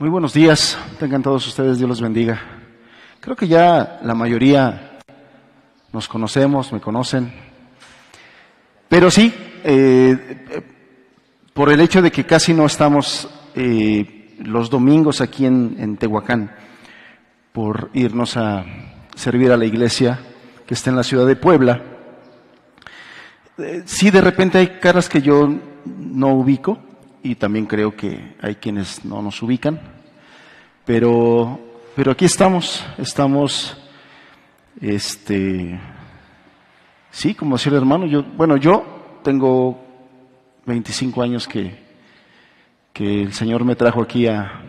Muy buenos días, tengan todos ustedes, Dios los bendiga. Creo que ya la mayoría nos conocemos, me conocen, pero sí, eh, por el hecho de que casi no estamos eh, los domingos aquí en, Tehuacán, por irnos a servir a la iglesia que está en la ciudad de Puebla, eh, sí de repente hay caras que yo no ubico, y también creo que hay quienes no nos ubican, pero, pero aquí estamos, estamos, este, sí, como decía el hermano, yo, bueno, yo tengo 25 años que, que el Señor me trajo aquí a,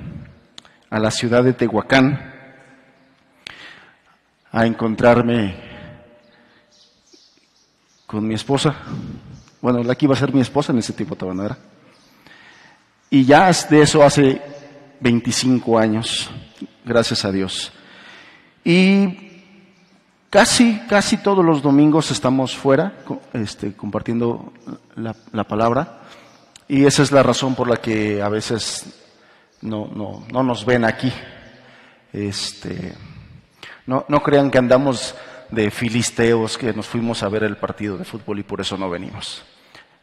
a la ciudad de Tehuacán a encontrarme con mi esposa. Bueno, la que iba a ser mi esposa en ese tiempo todavía era. Y ya de eso hace 25 años, gracias a Dios. Y casi, casi todos los domingos estamos fuera, este, compartiendo la, la, palabra. Y esa es la razón por la que a veces no, no, no nos ven aquí. Este, no, no crean que andamos de filisteos, que nos fuimos a ver el partido de fútbol y por eso no venimos.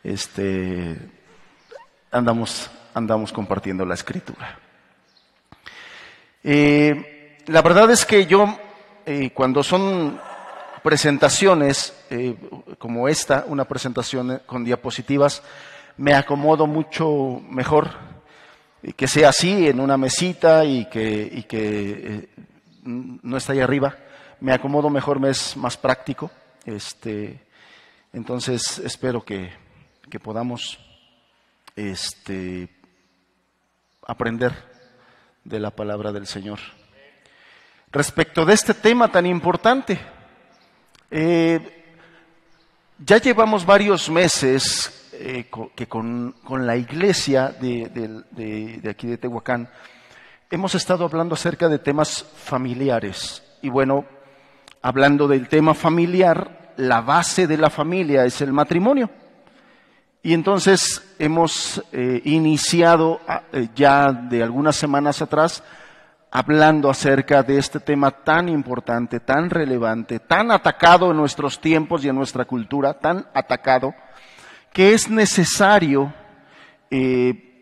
Este, andamos andamos compartiendo la escritura. Eh, la verdad es que yo, eh, cuando son presentaciones eh, como esta, una presentación con diapositivas, me acomodo mucho mejor que sea así, en una mesita y que, y que no está ahí arriba. Me acomodo mejor, me es más práctico. Este, entonces espero que, que podamos este, aprender de la palabra del Señor. Respecto de este tema tan importante, eh, ya llevamos varios meses eh, que con, la iglesia de, de, aquí de Tehuacán hemos estado hablando acerca de temas familiares. Y bueno, hablando del tema familiar, la base de la familia es el matrimonio. Y entonces hemos eh, iniciado ah, eh, ya de algunas semanas atrás hablando acerca de este tema tan importante, tan relevante, tan atacado en nuestros tiempos y en nuestra cultura, tan atacado, que es necesario eh,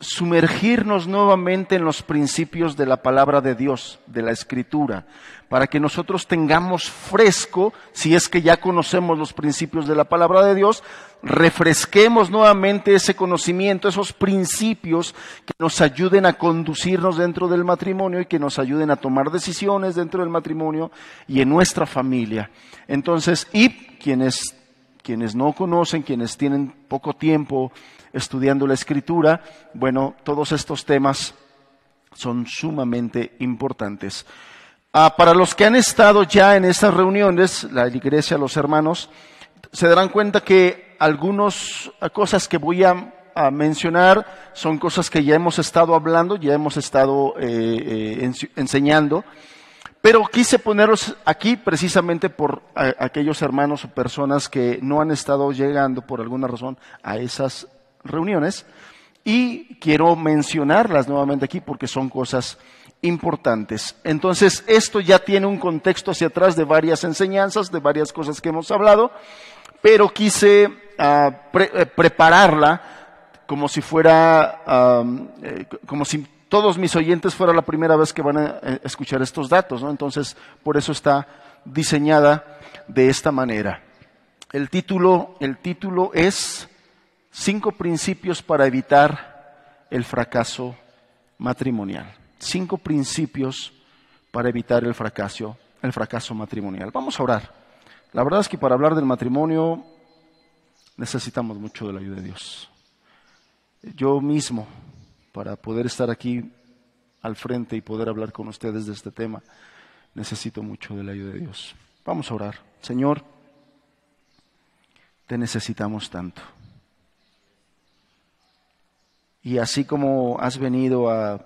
sumergirnos nuevamente en los principios de la palabra de Dios, de la escritura, para que nosotros tengamos fresco, si es que ya conocemos los principios de la palabra de Dios, refresquemos nuevamente ese conocimiento, esos principios que nos ayuden a conducirnos dentro del matrimonio y que nos ayuden a tomar decisiones dentro del matrimonio y en nuestra familia. Entonces, y quienes, quienes no conocen, quienes tienen poco tiempo, estudiando la escritura, bueno, todos estos temas son sumamente importantes. Ah, para los que han estado ya en estas reuniones, la iglesia, los hermanos, se darán cuenta que algunas cosas que voy a, mencionar son cosas que ya hemos estado hablando, ya hemos estado eh, eh, enseñando, pero quise ponerlos aquí precisamente por aquellos hermanos o personas que no han estado llegando por alguna razón a esas reuniones y quiero mencionarlas nuevamente aquí porque son cosas importantes. Entonces, esto ya tiene un contexto hacia atrás de varias enseñanzas, de varias cosas que hemos hablado, pero quise eh, prepararla como si fuera, eh, como si todos mis oyentes fuera la primera vez que van a eh, escuchar estos datos, Entonces, por eso está diseñada de esta manera. El título, el título es Cinco principios para evitar el fracaso matrimonial. Cinco principios para evitar el fracaso, el fracaso matrimonial. Vamos a orar. La verdad es que para hablar del matrimonio necesitamos mucho de la ayuda de Dios. Yo mismo, para poder estar aquí al frente y poder hablar con ustedes de este tema, necesito mucho de la ayuda de Dios. Vamos a orar. Señor, te necesitamos tanto. Y así como has venido a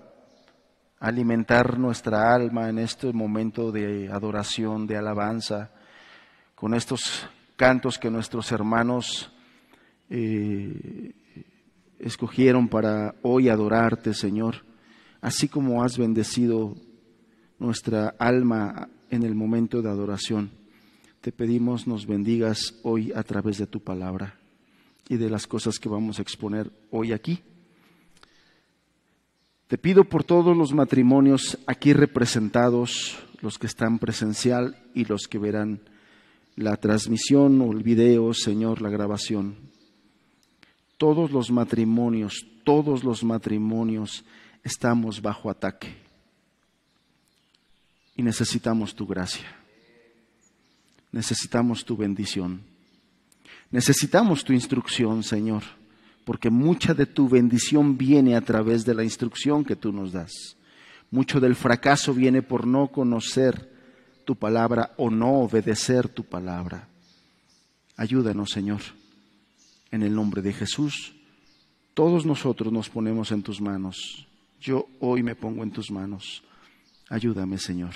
alimentar nuestra alma en este momento de adoración, de alabanza, con estos cantos que nuestros hermanos eh, escogieron para hoy adorarte, Señor. así como has bendecido nuestra alma en el momento de adoración. Te pedimos nos bendigas hoy a través de tu palabra y de las cosas que vamos a exponer hoy aquí. Te pido por todos los matrimonios aquí representados, los que están presencial y los que verán la transmisión o el video, Señor, la grabación. Todos los matrimonios, todos los matrimonios estamos bajo ataque y necesitamos tu gracia. Necesitamos tu bendición. Necesitamos tu instrucción, Señor, porque mucha de tu bendición viene a través de la instrucción que tú nos das. Mucho del fracaso viene por no conocer tu palabra o no obedecer tu palabra. Ayúdanos, Señor. En el nombre de Jesús, todos nosotros nos ponemos en tus manos. Yo hoy me pongo en tus manos. Ayúdame, Señor.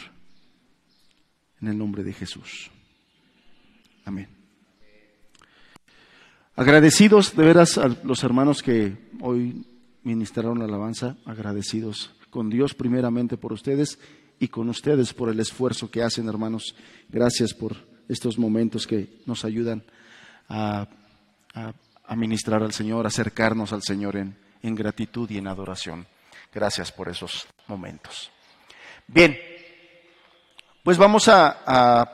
En el nombre de Jesús. Amén. Agradecidos de veras a los hermanos que hoy ministraron la alabanza, agradecidos con Dios primeramente por ustedes y con ustedes por el esfuerzo que hacen, hermanos. Gracias por estos momentos que nos ayudan a, ministrar al Señor, a acercarnos al Señor en, en gratitud y en adoración. Gracias por esos momentos. Bien, pues vamos a,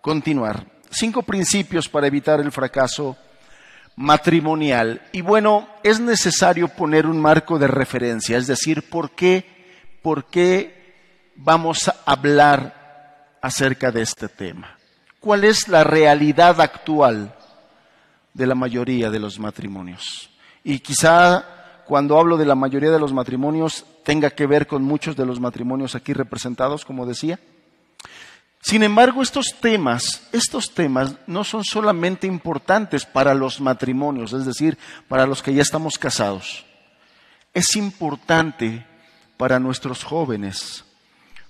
continuar. Cinco principios para evitar el fracaso matrimonial. Y bueno, es necesario poner un marco de referencia, es decir, ¿por qué, por qué vamos a hablar acerca de este tema? ¿Cuál es la realidad actual de la mayoría de los matrimonios? Y quizá cuando hablo de la mayoría de los matrimonios, tenga que ver con muchos de los matrimonios aquí representados, como decía. Sin embargo, estos temas, estos temas no son solamente importantes para los matrimonios, es decir, para los que ya estamos casados. Es importante para nuestros jóvenes,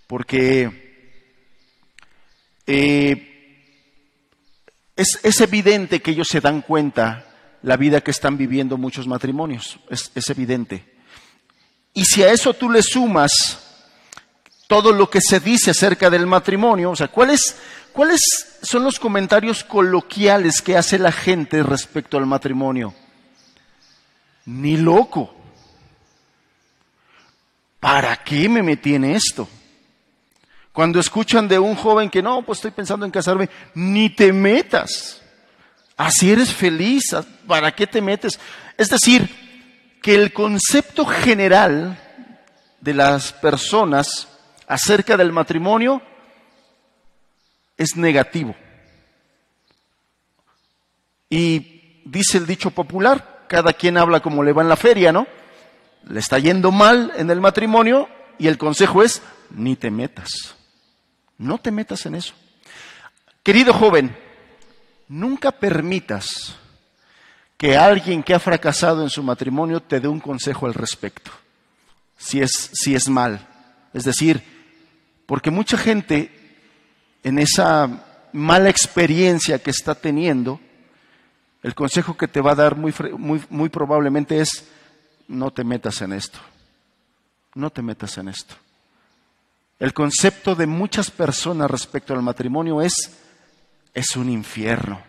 porque eh, es, evidente que ellos se dan cuenta la vida que están viviendo muchos matrimonios, es, evidente. Y si a eso tú le sumas todo lo que se dice acerca del matrimonio, o sea, ¿cuáles, ¿cuáles son los comentarios coloquiales que hace la gente respecto al matrimonio? Ni loco. ¿Para qué me metí en esto? Cuando escuchan de un joven que no, pues estoy pensando en casarme, ni te metas. Así eres feliz, ¿para qué te metes? Es decir, que el concepto general de las personas acerca del matrimonio es negativo. Y dice el dicho popular, cada quien habla como le va en la feria, ¿no? Le está yendo mal en el matrimonio y el consejo es, ni te metas. No te metas en eso. Querido joven, Nunca permitas que alguien que ha fracasado en su matrimonio te dé un consejo al respecto, si es, si es mal. Es decir, porque mucha gente en esa mala experiencia que está teniendo, el consejo que te va a dar muy, muy, muy probablemente es, no te metas en esto, no te metas en esto. El concepto de muchas personas respecto al matrimonio es, es un infierno.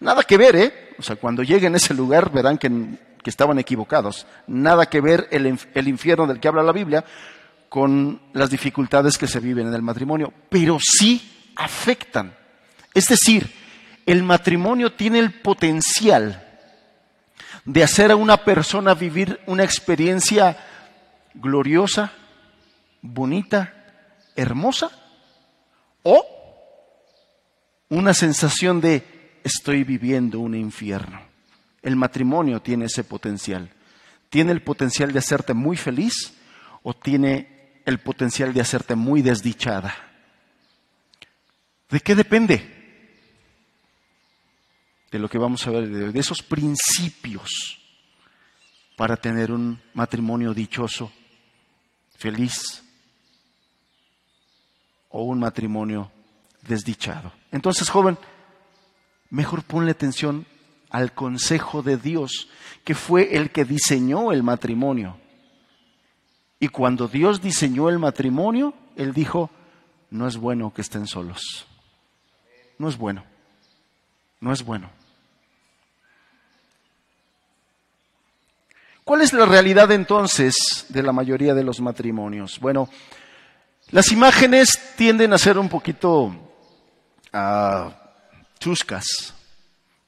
Nada que ver, ¿eh? O sea, cuando lleguen a ese lugar verán que, estaban equivocados. Nada que ver el, el infierno del que habla la Biblia con las dificultades que se viven en el matrimonio, pero sí afectan. Es decir, el matrimonio tiene el potencial de hacer a una persona vivir una experiencia gloriosa, bonita, hermosa, o una sensación de estoy viviendo un infierno. El matrimonio tiene ese potencial. ¿Tiene el potencial de hacerte muy feliz o tiene el potencial de hacerte muy desdichada? ¿De qué depende? De lo que vamos a ver, de esos principios para tener un matrimonio dichoso, feliz o un matrimonio desdichado. Entonces, joven, mejor ponle atención al consejo de Dios, que fue el que diseñó el matrimonio. Y cuando Dios diseñó el matrimonio, Él dijo, no es bueno que estén solos. No es bueno. No es bueno. ¿Cuál es la realidad entonces de la mayoría de los matrimonios? Bueno, las imágenes tienden a ser un poquito uh, chuscas,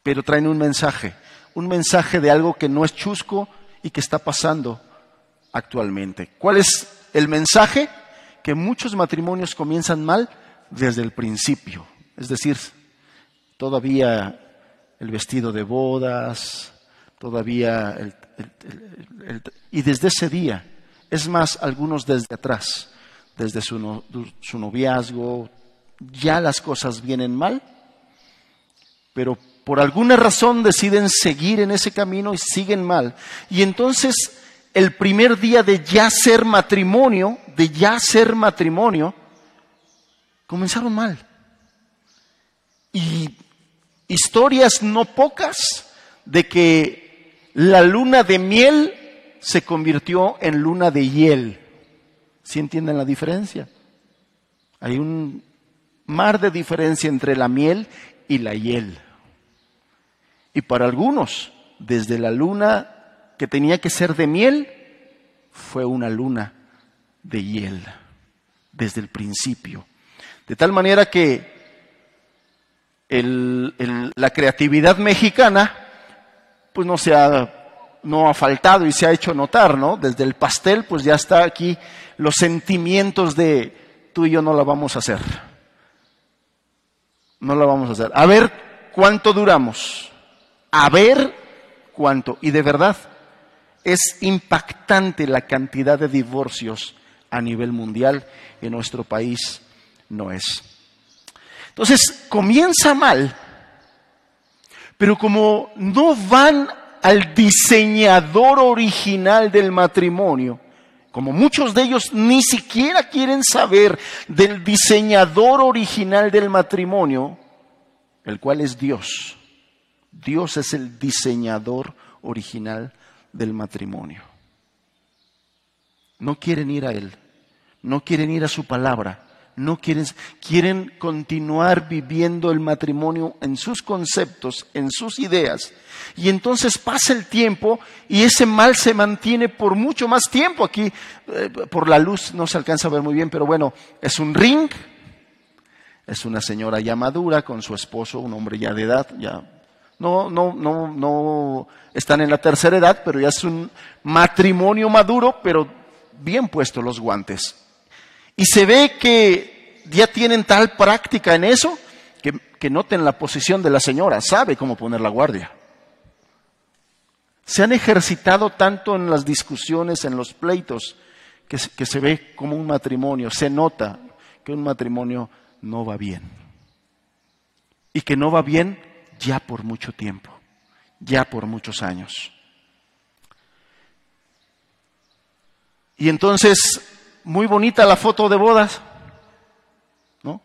pero traen un mensaje, un mensaje de algo que no es chusco y que está pasando actualmente. ¿Cuál es el mensaje? Que muchos matrimonios comienzan mal desde el principio, es decir, todavía el vestido de bodas, todavía el y desde ese día, es más, algunos desde atrás, desde su, su noviazgo, ya las cosas vienen mal, pero por alguna razón deciden seguir en ese camino y siguen mal. Y entonces el primer día de ya ser matrimonio, de ya ser matrimonio, comenzaron mal. Y historias no pocas de que la luna de miel se convirtió en luna de hiel. ¿Sí entienden la diferencia? Hay un mar de diferencia entre la miel y la hiel. Y para algunos, desde la luna que tenía que ser de miel, fue una luna de hiel, desde el principio. De tal manera que la creatividad mexicana pues no se ha, no ha faltado y se ha hecho notar, ¿no? Desde el pastel, pues ya está aquí los sentimientos de tú y yo no la vamos a hacer. No la vamos a hacer. A ver cuánto duramos. A ver cuánto. Y de verdad, es impactante la cantidad de divorcios a nivel mundial. En nuestro país no es. Entonces, comienza mal pero como no van al diseñador original del matrimonio, como muchos de ellos ni siquiera quieren saber del diseñador original del matrimonio, el cual es Dios. Dios es el diseñador original del matrimonio. No quieren ir a Él, no quieren ir a su palabra, no quieren, quieren continuar viviendo el matrimonio en sus conceptos, en sus ideas. Y entonces pasa el tiempo y ese mal se mantiene por mucho más tiempo. Aquí, eh, por la luz, no se alcanza a ver muy bien, pero bueno, es un ring, es una señora ya madura con su esposo, un hombre ya de edad, ya no, no, no, no están en la tercera edad, pero ya es un matrimonio maduro, pero bien puestos los guantes. Y se ve que ya tienen tal práctica en eso que, noten la posición de la señora, sabe cómo poner la guardia. Se han ejercitado tanto en las discusiones, en los pleitos, que, que se ve como un matrimonio, se nota que un matrimonio no va bien. Y que no va bien ya por mucho tiempo, ya por muchos años. Y entonces muy bonita la foto de bodas, ¿no?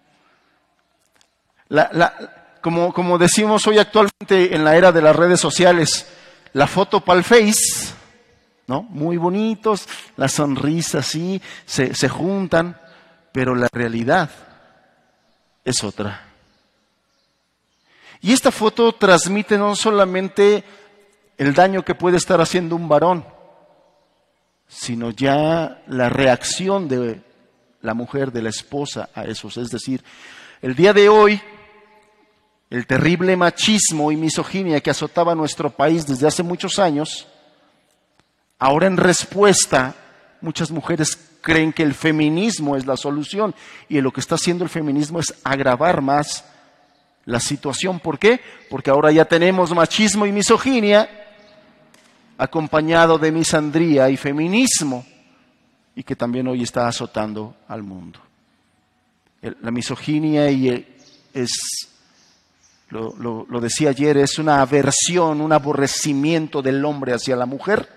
como, como decimos hoy actualmente en la era de las redes sociales, la foto para Face, ¿no? Muy bonitos, las sonrisas sí, se, se juntan, pero la realidad es otra. Y esta foto transmite no solamente el daño que puede estar haciendo un varón, sino ya la reacción de la mujer, de la esposa a esos. Es decir, el día de hoy, el terrible machismo y misoginia que azotaba nuestro país desde hace muchos años, ahora en respuesta, muchas mujeres creen que el feminismo es la solución y lo que está haciendo el feminismo es agravar más la situación. ¿Por qué? Porque ahora ya tenemos machismo y misoginia acompañado de misandría y feminismo, y que también hoy está azotando al mundo. La misoginia y es, lo, lo decía ayer, es una aversión, un aborrecimiento del hombre hacia la mujer,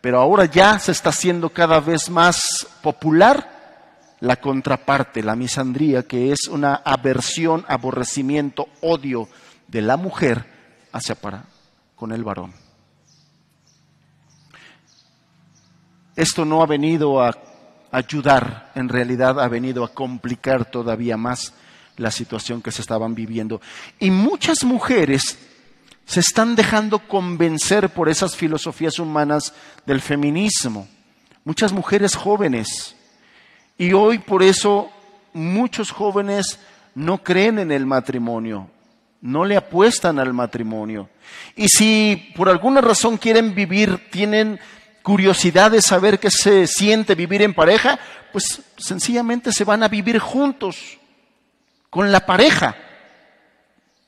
pero ahora ya se está haciendo cada vez más popular la contraparte, la misandría, que es una aversión, aborrecimiento, odio de la mujer hacia para con el varón. Esto no ha venido a ayudar, en realidad ha venido a complicar todavía más la situación que se estaban viviendo. Y muchas mujeres se están dejando convencer por esas filosofías humanas del feminismo. Muchas mujeres jóvenes. Y hoy por eso muchos jóvenes no creen en el matrimonio, no le apuestan al matrimonio. Y si por alguna razón quieren vivir, tienen curiosidad de saber qué se siente vivir en pareja, pues sencillamente se van a vivir juntos, con la pareja,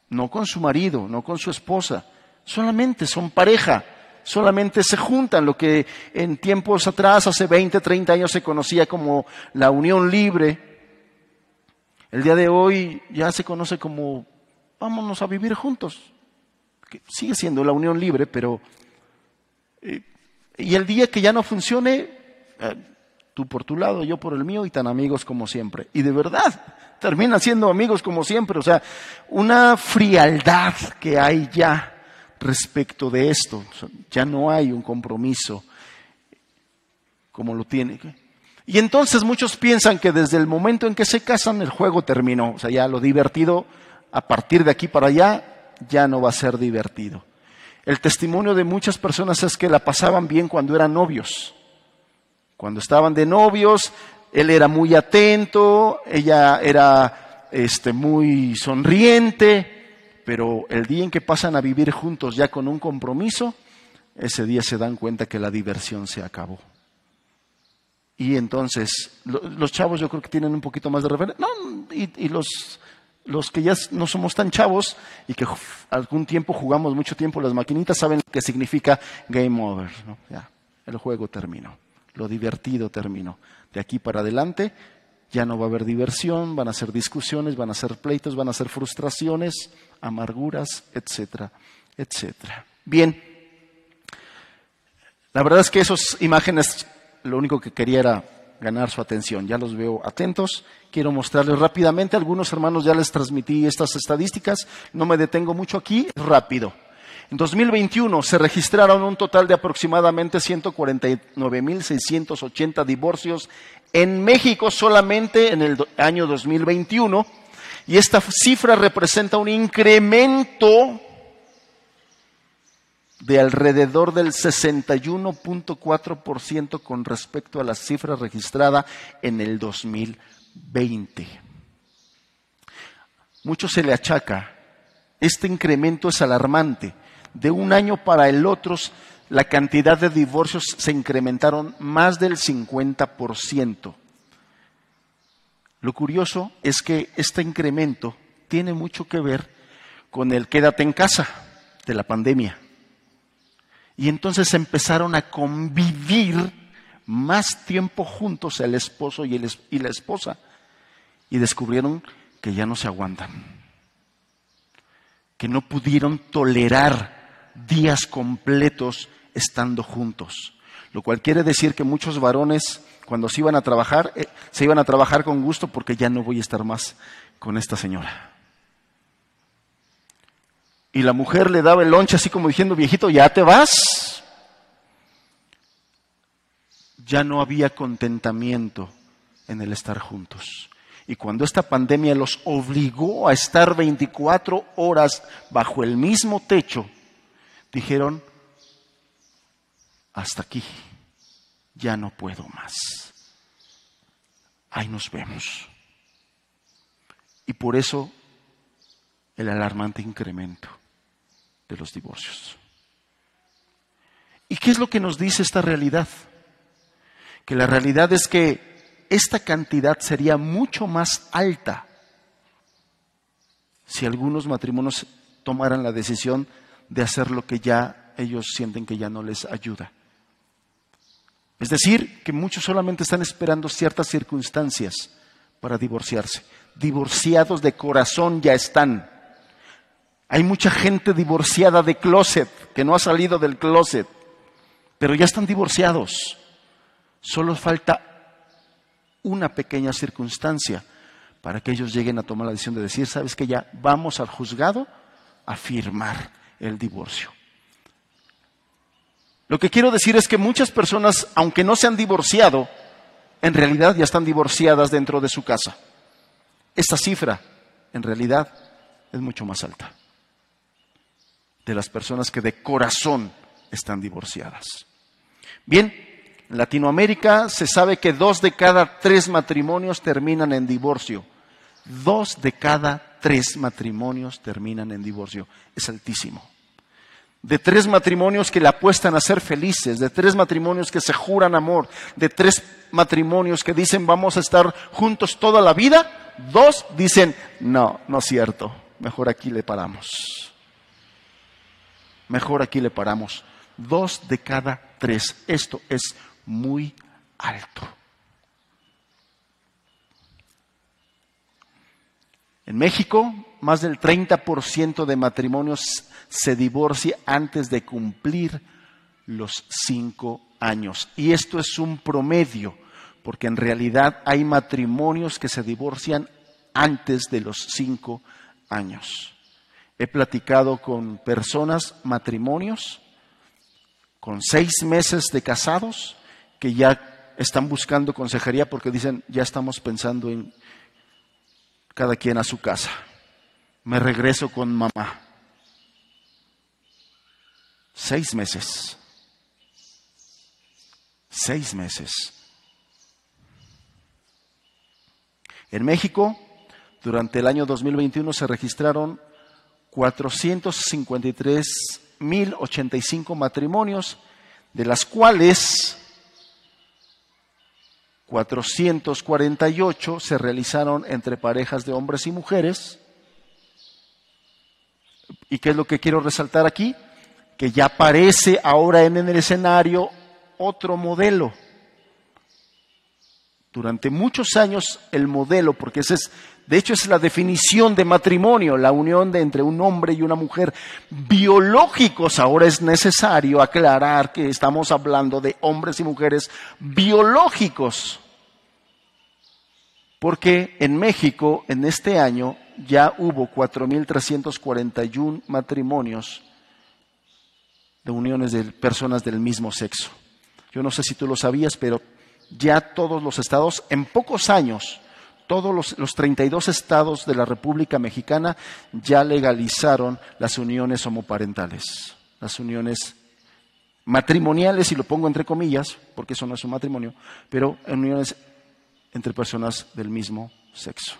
no con su marido, no con su esposa, solamente son pareja, solamente se juntan, lo que en tiempos atrás, hace 20, 30 años se conocía como la unión libre, el día de hoy ya se conoce como vámonos a vivir juntos, que sigue siendo la unión libre, pero eh, y el día que ya no funcione, eh, tú por tu lado, yo por el mío y tan amigos como siempre. Y de verdad, terminan siendo amigos como siempre. O sea, una frialdad que hay ya respecto de esto. ya no hay un compromiso como lo tiene. Y entonces muchos piensan que desde el momento en que se casan el juego terminó. O sea, ya lo divertido a partir de aquí para allá ya no va a ser divertido. El testimonio de muchas personas es que la pasaban bien cuando eran novios. Cuando estaban de novios, él era muy atento, ella era este, muy sonriente, pero el día en que pasan a vivir juntos ya con un compromiso, ese día se dan cuenta que la diversión se acabó. Y entonces, los chavos yo creo que tienen un poquito más de referencia. No, y los los que ya no somos tan chavos y que algún tiempo jugamos mucho tiempo las maquinitas saben qué significa game over. Ya, el juego terminó, lo divertido terminó. De aquí para adelante ya no va a haber diversión, van a ser discusiones, van a ser pleitos, van a ser frustraciones, amarguras, etcétera, etcétera. Bien, la verdad es que esas imágenes lo único que quería era ganar su atención. Ya los veo atentos. Quiero mostrarles rápidamente. Algunos hermanos ya les transmití estas estadísticas. No me detengo mucho aquí. Rápido. En 2021 se registraron un total de aproximadamente 149.680 divorcios en México solamente en el año 2021. Y esta cifra representa un incremento de alrededor del 61.4% con respecto a la cifra registrada en el 2020. Mucho se le achaca. Este incremento es alarmante. De un año para el otro, la cantidad de divorcios se incrementaron más del 50%. Lo curioso es que este incremento tiene mucho que ver con el quédate en casa de la pandemia. Y entonces empezaron a convivir más tiempo juntos el esposo y, y la esposa. Y descubrieron que ya no se aguantan. Que no pudieron tolerar días completos estando juntos. Lo cual quiere decir que muchos varones, cuando se iban a trabajar, eh, se iban a trabajar con gusto porque ya no voy a estar más con esta señora. Y la mujer le daba el lonche así como diciendo, viejito, ya te vas. Ya no había contentamiento en el estar juntos. Y cuando esta pandemia los obligó a estar 24 horas bajo el mismo techo, dijeron, hasta aquí, ya no puedo más. Ahí nos vemos. Y por eso el alarmante incremento de los divorcios. ¿Y qué es lo que nos dice esta realidad? Que la realidad es que esta cantidad sería mucho más alta si algunos matrimonios tomaran la decisión de hacer lo que ya ellos sienten que ya no les ayuda. Es decir, que muchos solamente están esperando ciertas circunstancias para divorciarse. Divorciados de corazón ya están. Hay mucha gente divorciada de closet, que no ha salido del closet, pero ya están divorciados. Solo falta una pequeña circunstancia para que ellos lleguen a tomar la decisión de decir, sabes que ya vamos al juzgado a firmar el divorcio. Lo que quiero decir es que muchas personas, aunque no se han divorciado, en realidad ya están divorciadas dentro de su casa. Esta cifra, en realidad, es mucho más alta de las personas que de corazón están divorciadas. Bien, en Latinoamérica se sabe que dos de cada tres matrimonios terminan en divorcio. Dos de cada tres matrimonios terminan en divorcio. Es altísimo. De tres matrimonios que le apuestan a ser felices, de tres matrimonios que se juran amor, de tres matrimonios que dicen vamos a estar juntos toda la vida, dos dicen no, no es cierto, mejor aquí le paramos. Mejor aquí le paramos. Dos de cada tres. Esto es muy alto. En México, más del 30% de matrimonios se divorcia antes de cumplir los cinco años. Y esto es un promedio, porque en realidad hay matrimonios que se divorcian antes de los cinco años. He platicado con personas, matrimonios, con seis meses de casados, que ya están buscando consejería porque dicen, ya estamos pensando en cada quien a su casa. Me regreso con mamá. Seis meses. Seis meses. En México, durante el año 2021 se registraron 453.085 matrimonios, de las cuales 448 se realizaron entre parejas de hombres y mujeres. ¿Y qué es lo que quiero resaltar aquí? Que ya aparece ahora en el escenario otro modelo. Durante muchos años el modelo, porque ese es de hecho, es la definición de matrimonio, la unión de entre un hombre y una mujer. Biológicos, ahora es necesario aclarar que estamos hablando de hombres y mujeres biológicos. Porque en México, en este año, ya hubo 4.341 matrimonios de uniones de personas del mismo sexo. Yo no sé si tú lo sabías, pero ya todos los estados, en pocos años, todos los, los, 32 estados de la República Mexicana ya legalizaron las uniones homoparentales, las uniones matrimoniales, y lo pongo entre comillas, porque eso no es un matrimonio, pero uniones entre personas del mismo sexo.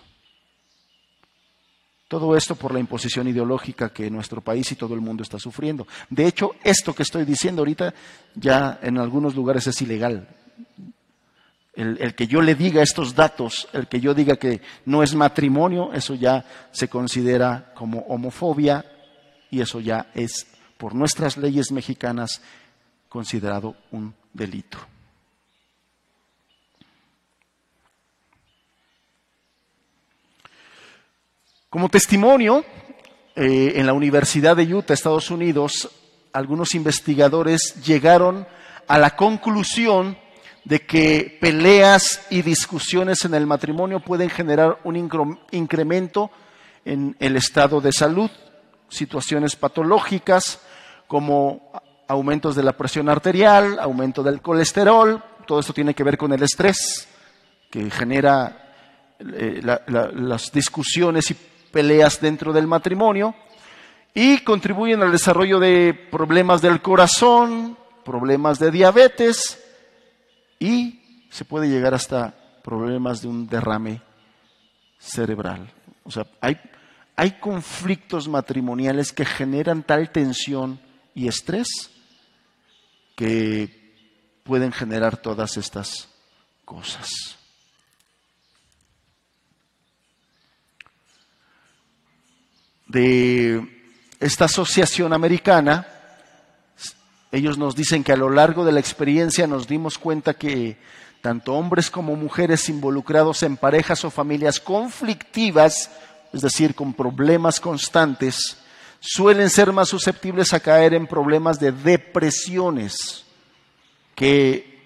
Todo esto por la imposición ideológica que nuestro país y todo el mundo está sufriendo. De hecho, esto que estoy diciendo ahorita ya en algunos lugares es ilegal el, que yo le diga estos datos, el que yo diga que no es matrimonio, eso ya se considera como homofobia y eso ya es, por nuestras leyes mexicanas, considerado un delito. Como testimonio, eh, en la Universidad de Utah, Estados Unidos, algunos investigadores llegaron a la conclusión de que peleas y discusiones en el matrimonio pueden generar un incremento en el estado de salud, situaciones patológicas como aumentos de la presión arterial, aumento del colesterol, todo esto tiene que ver con el estrés que genera eh, las discusiones y peleas dentro del matrimonio y contribuyen al desarrollo de problemas del corazón, problemas de diabetes, y se puede llegar hasta problemas de un derrame cerebral. O sea, hay, hay conflictos matrimoniales que generan tal tensión y estrés que pueden generar todas estas cosas. De esta asociación americana, ellos nos dicen que a lo largo de la experiencia nos dimos cuenta que tanto hombres como mujeres involucrados en parejas o familias conflictivas, es decir, con problemas constantes, suelen ser más susceptibles a caer en problemas de depresiones, que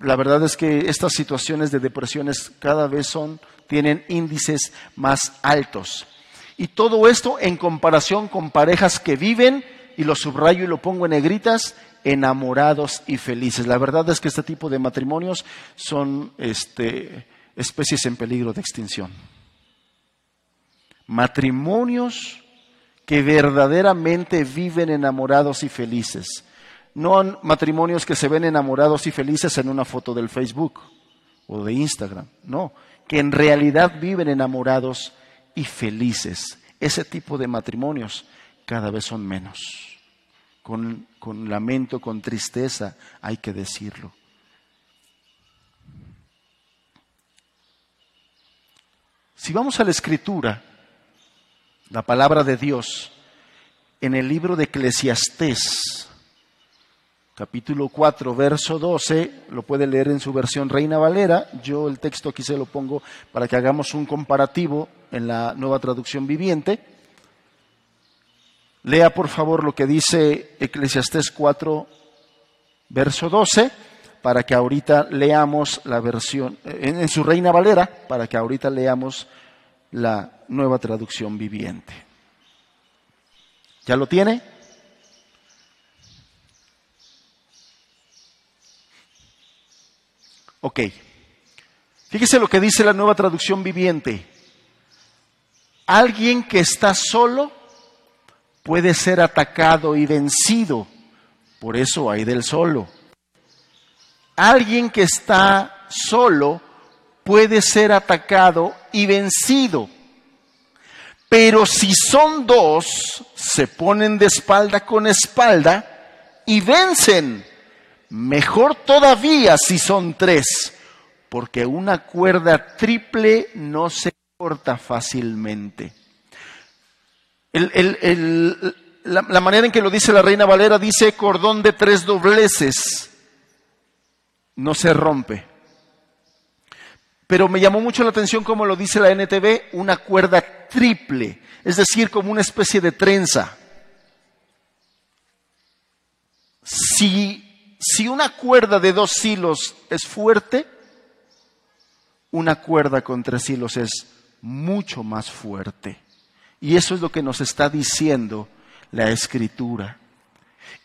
la verdad es que estas situaciones de depresiones cada vez son, tienen índices más altos. Y todo esto en comparación con parejas que viven y lo subrayo y lo pongo en negritas, enamorados y felices. La verdad es que este tipo de matrimonios son este, especies en peligro de extinción. Matrimonios que verdaderamente viven enamorados y felices. No matrimonios que se ven enamorados y felices en una foto del Facebook o de Instagram, no, que en realidad viven enamorados y felices. Ese tipo de matrimonios cada vez son menos. Con, con lamento, con tristeza, hay que decirlo. Si vamos a la escritura, la palabra de Dios, en el libro de Eclesiastés, capítulo 4, verso 12, lo puede leer en su versión Reina Valera, yo el texto aquí se lo pongo para que hagamos un comparativo en la nueva traducción viviente. Lea por favor lo que dice Eclesiastés 4, verso 12, para que ahorita leamos la versión, en, en su Reina Valera, para que ahorita leamos la nueva traducción viviente. ¿Ya lo tiene? Ok. Fíjese lo que dice la nueva traducción viviente. Alguien que está solo puede ser atacado y vencido. Por eso hay del solo. Alguien que está solo puede ser atacado y vencido. Pero si son dos, se ponen de espalda con espalda y vencen. Mejor todavía si son tres, porque una cuerda triple no se corta fácilmente. La, manera en que lo dice la Reina Valera dice cordón de tres dobleces, no se rompe. Pero me llamó mucho la atención como lo dice la NTV, una cuerda triple, es decir, como una especie de trenza. Si si una cuerda de dos hilos es fuerte, una cuerda con tres hilos es mucho más fuerte. Y eso es lo que nos está diciendo la escritura.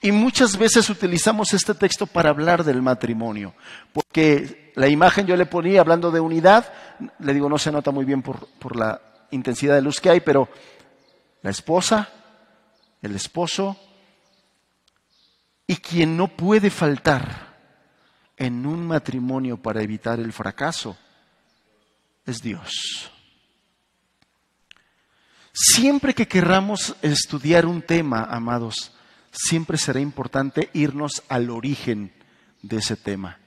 Y muchas veces utilizamos este texto para hablar del matrimonio, porque la imagen yo le ponía hablando de unidad, le digo no se nota muy bien por, por la intensidad de luz que hay, pero la esposa, el esposo, y quien no puede faltar en un matrimonio para evitar el fracaso es Dios. Siempre que querramos estudiar un tema, amados, siempre será importante irnos al origen de ese tema.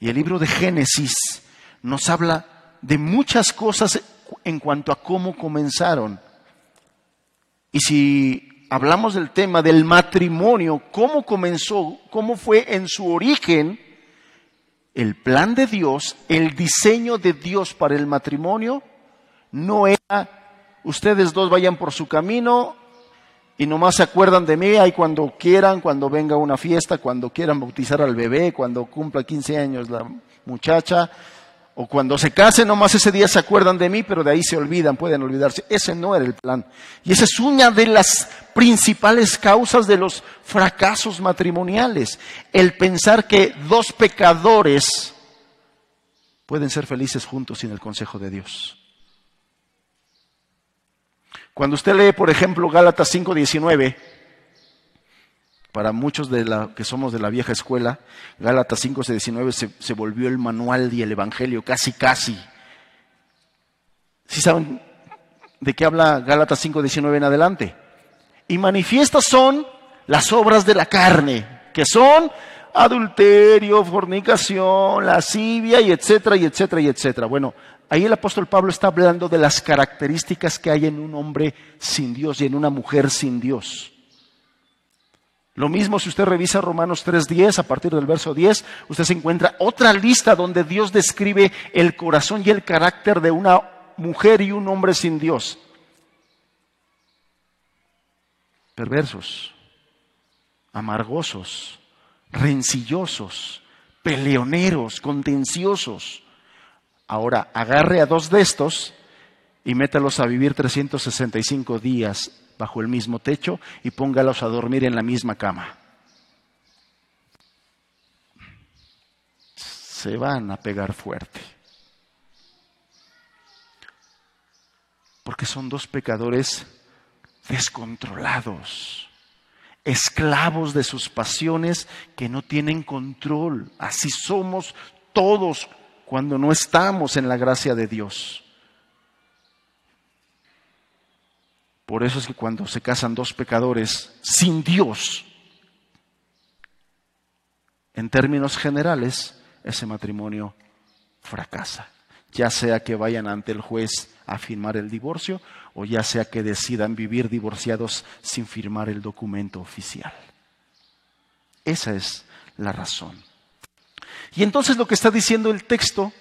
Y el libro de Génesis nos habla de muchas cosas en cuanto a cómo comenzaron. Y si hablamos del tema del matrimonio, cómo comenzó, cómo fue en su origen el plan de Dios, el diseño de Dios para el matrimonio, no era ustedes dos vayan por su camino y nomás se acuerdan de mí ahí cuando quieran, cuando venga una fiesta, cuando quieran bautizar al bebé, cuando cumpla 15 años la muchacha, o cuando se casen, nomás ese día se acuerdan de mí, pero de ahí se olvidan, pueden olvidarse. Ese no era el plan. Y esa es una de las principales causas de los fracasos matrimoniales. El pensar que dos pecadores pueden ser felices juntos sin el consejo de Dios. Cuando usted lee, por ejemplo, Gálatas 5:19, para muchos de la, que somos de la vieja escuela, Gálatas 5, 19 se, se volvió el manual y el evangelio, casi, casi. ¿Sí saben de qué habla Gálatas 5, 19 en adelante? Y manifiestas son las obras de la carne, que son adulterio, fornicación, lascivia, y etcétera, y etcétera, y etcétera. Bueno, ahí el apóstol Pablo está hablando de las características que hay en un hombre sin Dios y en una mujer sin Dios. Lo mismo si usted revisa Romanos 3.10, a partir del verso 10, usted se encuentra otra lista donde Dios describe el corazón y el carácter de una mujer y un hombre sin Dios. Perversos, amargosos, rencillosos, peleoneros, contenciosos. Ahora, agarre a dos de estos y métalos a vivir 365 días bajo el mismo techo y póngalos a dormir en la misma cama. se van a pegar fuerte. Porque son dos pecadores descontrolados, esclavos de sus pasiones que no tienen control. Así somos todos cuando no estamos en la gracia de Dios. Por eso es que cuando se casan dos pecadores sin Dios, en términos generales, ese matrimonio fracasa. Ya sea que vayan ante el juez a firmar el divorcio o ya sea que decidan vivir divorciados sin firmar el documento oficial. Esa es la razón. Y entonces lo que está diciendo el texto,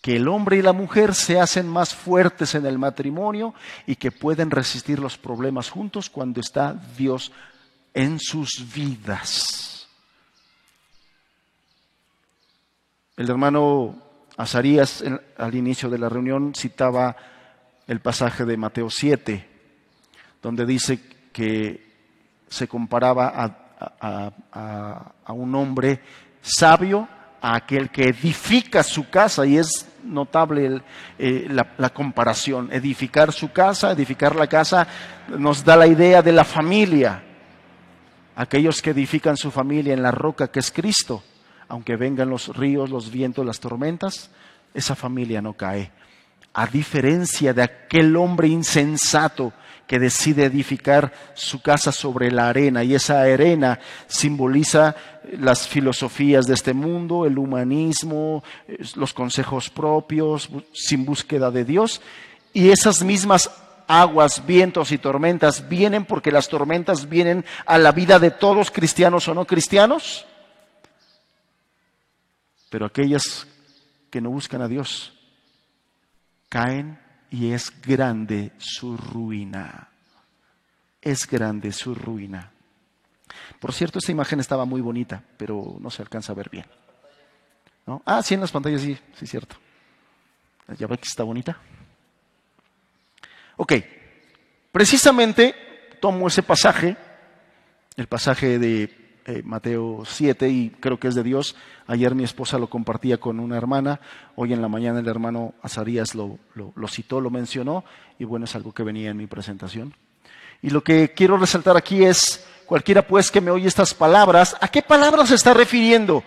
que el hombre y la mujer se hacen más fuertes en el matrimonio y que pueden resistir los problemas juntos cuando está Dios en sus vidas. El hermano Azarías al inicio de la reunión citaba el pasaje de Mateo 7, donde dice que se comparaba a, un hombre sabio, a aquel que edifica su casa, y es notable eh, la, comparación. Edificar su casa, edificar la casa, nos da la idea de la familia. Aquellos que edifican su familia en la roca que es Cristo aunque vengan los ríos, los vientos, las tormentas, esa familia no cae. A diferencia de aquel hombre insensato que decide edificar su casa sobre la arena y esa arena simboliza las filosofías de este mundo, el humanismo, los consejos propios, sin búsqueda de Dios. Y esas mismas aguas, vientos y tormentas vienen porque las tormentas vienen a la vida de todos, cristianos o no cristianos. Pero aquellas que no buscan a Dios caen y es grande su ruina. Es grande su ruina. Por cierto, esta imagen estaba muy bonita, pero no se alcanza a ver bien. Ah, sí, en las pantallas sí, sí, cierto. Ya ve que está bonita. Ok, precisamente tomo ese pasaje, el pasaje de eh, Mateo 7 y creo que es de Dios. Ayer mi esposa lo compartía con una hermana, hoy en la mañana el hermano Azarías lo, citó, lo mencionó y bueno, es algo que venía en mi presentación. Y lo que quiero resaltar aquí es, cualquiera pues que me oye estas palabras, ¿a qué palabras se está refiriendo?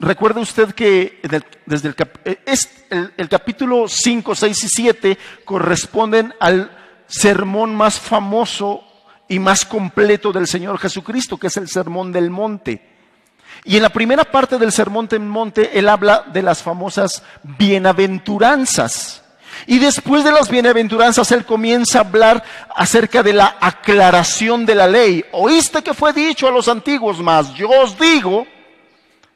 Recuerde usted que desde el, eh, el, el, capítulo 5, 6 y 7 corresponden al sermón más famoso y más completo del Señor Jesucristo, que es el Sermón del Monte. Y en la primera parte del Sermón del Monte, Él habla de las famosas bienaventuranzas. Y después de las bienaventuranzas, Él comienza a hablar acerca de la aclaración de la ley. Oíste que fue dicho a los antiguos, más yo os digo.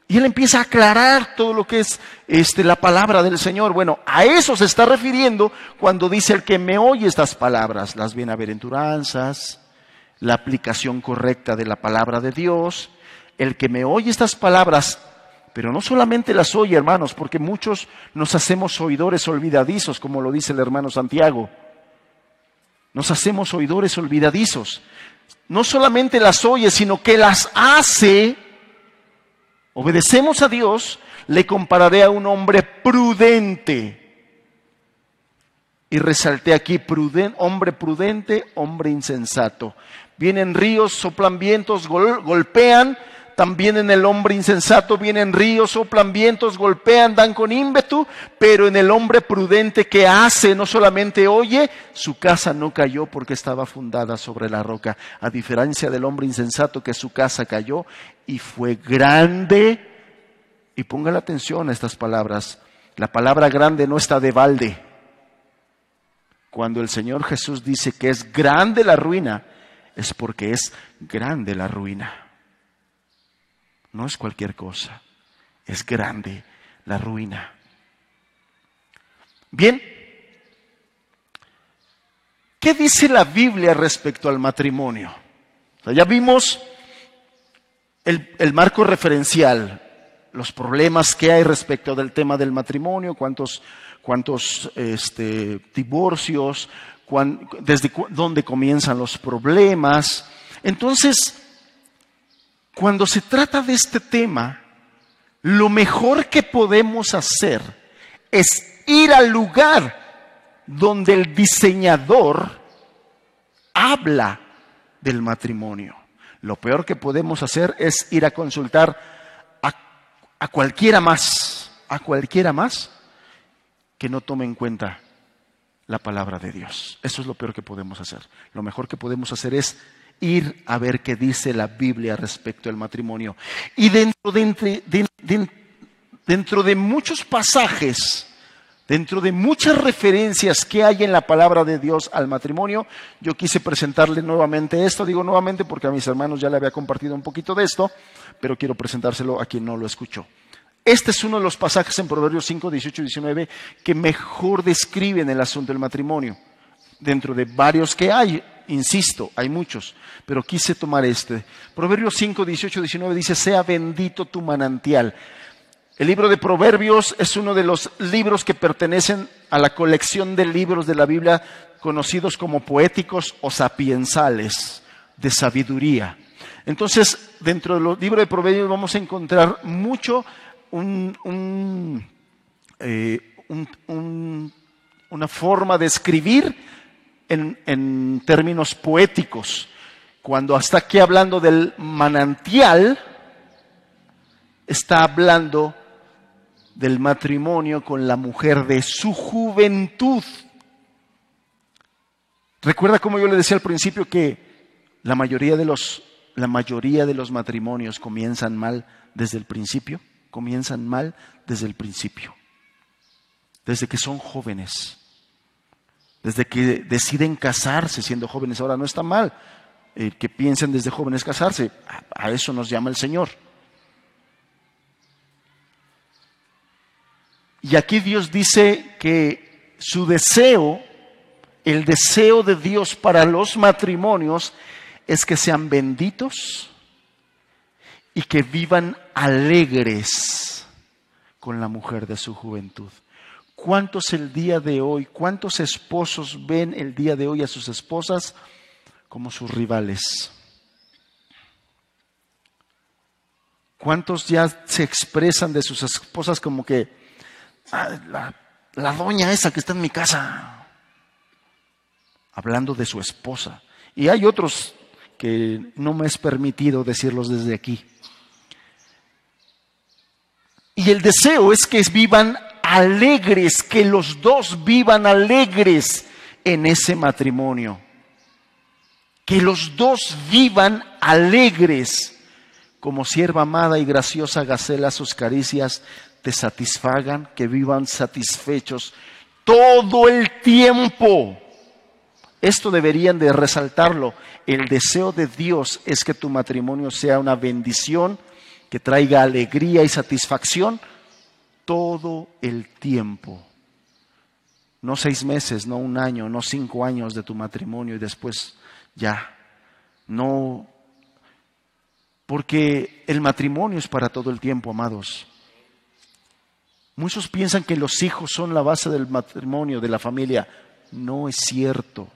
Y Él empieza a aclarar todo lo que es este, la palabra del Señor. Bueno, a eso se está refiriendo cuando dice el que me oye estas palabras, las bienaventuranzas, la aplicación correcta de la palabra de Dios. El que me oye estas palabras, pero no solamente las oye, hermanos, porque muchos nos hacemos oidores olvidadizos, como lo dice el hermano Santiago. Nos hacemos oidores olvidadizos. No solamente las oye, sino que las hace. Obedecemos a Dios, le compararé a un hombre prudente. Y resalté aquí, hombre prudente, hombre insensato vienen ríos, soplan vientos, golpean, también en el hombre insensato vienen ríos, soplan vientos, golpean, dan con ímpetu, pero en el hombre prudente que hace, no solamente oye, su casa no cayó porque estaba fundada sobre la roca, a diferencia del hombre insensato que su casa cayó y fue grande. Y ponga la atención a estas palabras, la palabra grande no está de balde. Cuando el Señor Jesús dice que es grande la ruina, es porque es grande la ruina. No es cualquier cosa, es grande la ruina. Bien, ¿qué dice la Biblia respecto al matrimonio? ya vimos el, marco referencial, los problemas que hay respecto del tema del matrimonio, cuántos, cuántos este, divorcios, desde dónde comienzan los problemas. Entonces, cuando se trata de este tema, lo mejor que podemos hacer es ir al lugar donde el diseñador habla del matrimonio. Lo peor que podemos hacer es ir a consultar a, cualquiera más, a cualquiera más que no tome en cuenta la palabra de Dios. Eso es lo peor que podemos hacer. Lo mejor que podemos hacer es ir a ver qué dice la Biblia respecto al matrimonio. Y dentro de, dentro de muchos pasajes, dentro de muchas referencias que hay en la palabra de Dios al matrimonio, yo quise presentarle nuevamente esto. Digo nuevamente porque a mis hermanos ya le había compartido un poquito de esto, pero quiero presentárselo a quien no lo escuchó. Este es uno de los pasajes en Proverbios 5, 18 y 19 que mejor describen el asunto del matrimonio. Dentro de varios que hay, insisto, hay muchos, pero quise tomar este. Proverbios 5, 18 y 19 dice, sea bendito tu manantial. El libro de Proverbios es uno de los libros que pertenecen a la colección de libros de la Biblia conocidos como poéticos o sapiensales, de sabiduría. Entonces, dentro del libro de Proverbios vamos a encontrar mucho eh, una forma de escribir en, en términos poéticos. Cuando hasta aquí hablando del manantial, está hablando del matrimonio con la mujer de su juventud. Recuerda como yo le decía al principio que la mayoría de los, la mayoría de los matrimonios comienzan mal desde el principio comienzan mal desde el principio, desde que son jóvenes, desde que deciden casarse siendo jóvenes. Ahora no está mal eh, que piensen desde jóvenes casarse, a eso nos llama el Señor. Y aquí Dios dice que su deseo, el deseo de Dios para los matrimonios, es que sean benditos y que vivan alegres con la mujer de su juventud. ¿Cuántos el día de hoy, cuántos esposos ven el día de hoy a sus esposas como sus rivales? ¿Cuántos ya se expresan de sus esposas como que ah, la, la doña esa que está en mi casa? Hablando de su esposa. Y hay otros que no me es permitido decirlos desde aquí. Y el deseo es que vivan alegres, que los dos vivan alegres en ese matrimonio. Que los dos vivan alegres. Como sierva amada y graciosa Gacela, sus caricias te satisfagan, que vivan satisfechos todo el tiempo. Esto deberían de resaltarlo. El deseo de Dios es que tu matrimonio sea una bendición que traiga alegría y satisfacción todo el tiempo. No seis meses, no un año, no cinco años de tu matrimonio y después ya. No, porque el matrimonio es para todo el tiempo, amados. Muchos piensan que los hijos son la base del matrimonio, de la familia. No es cierto.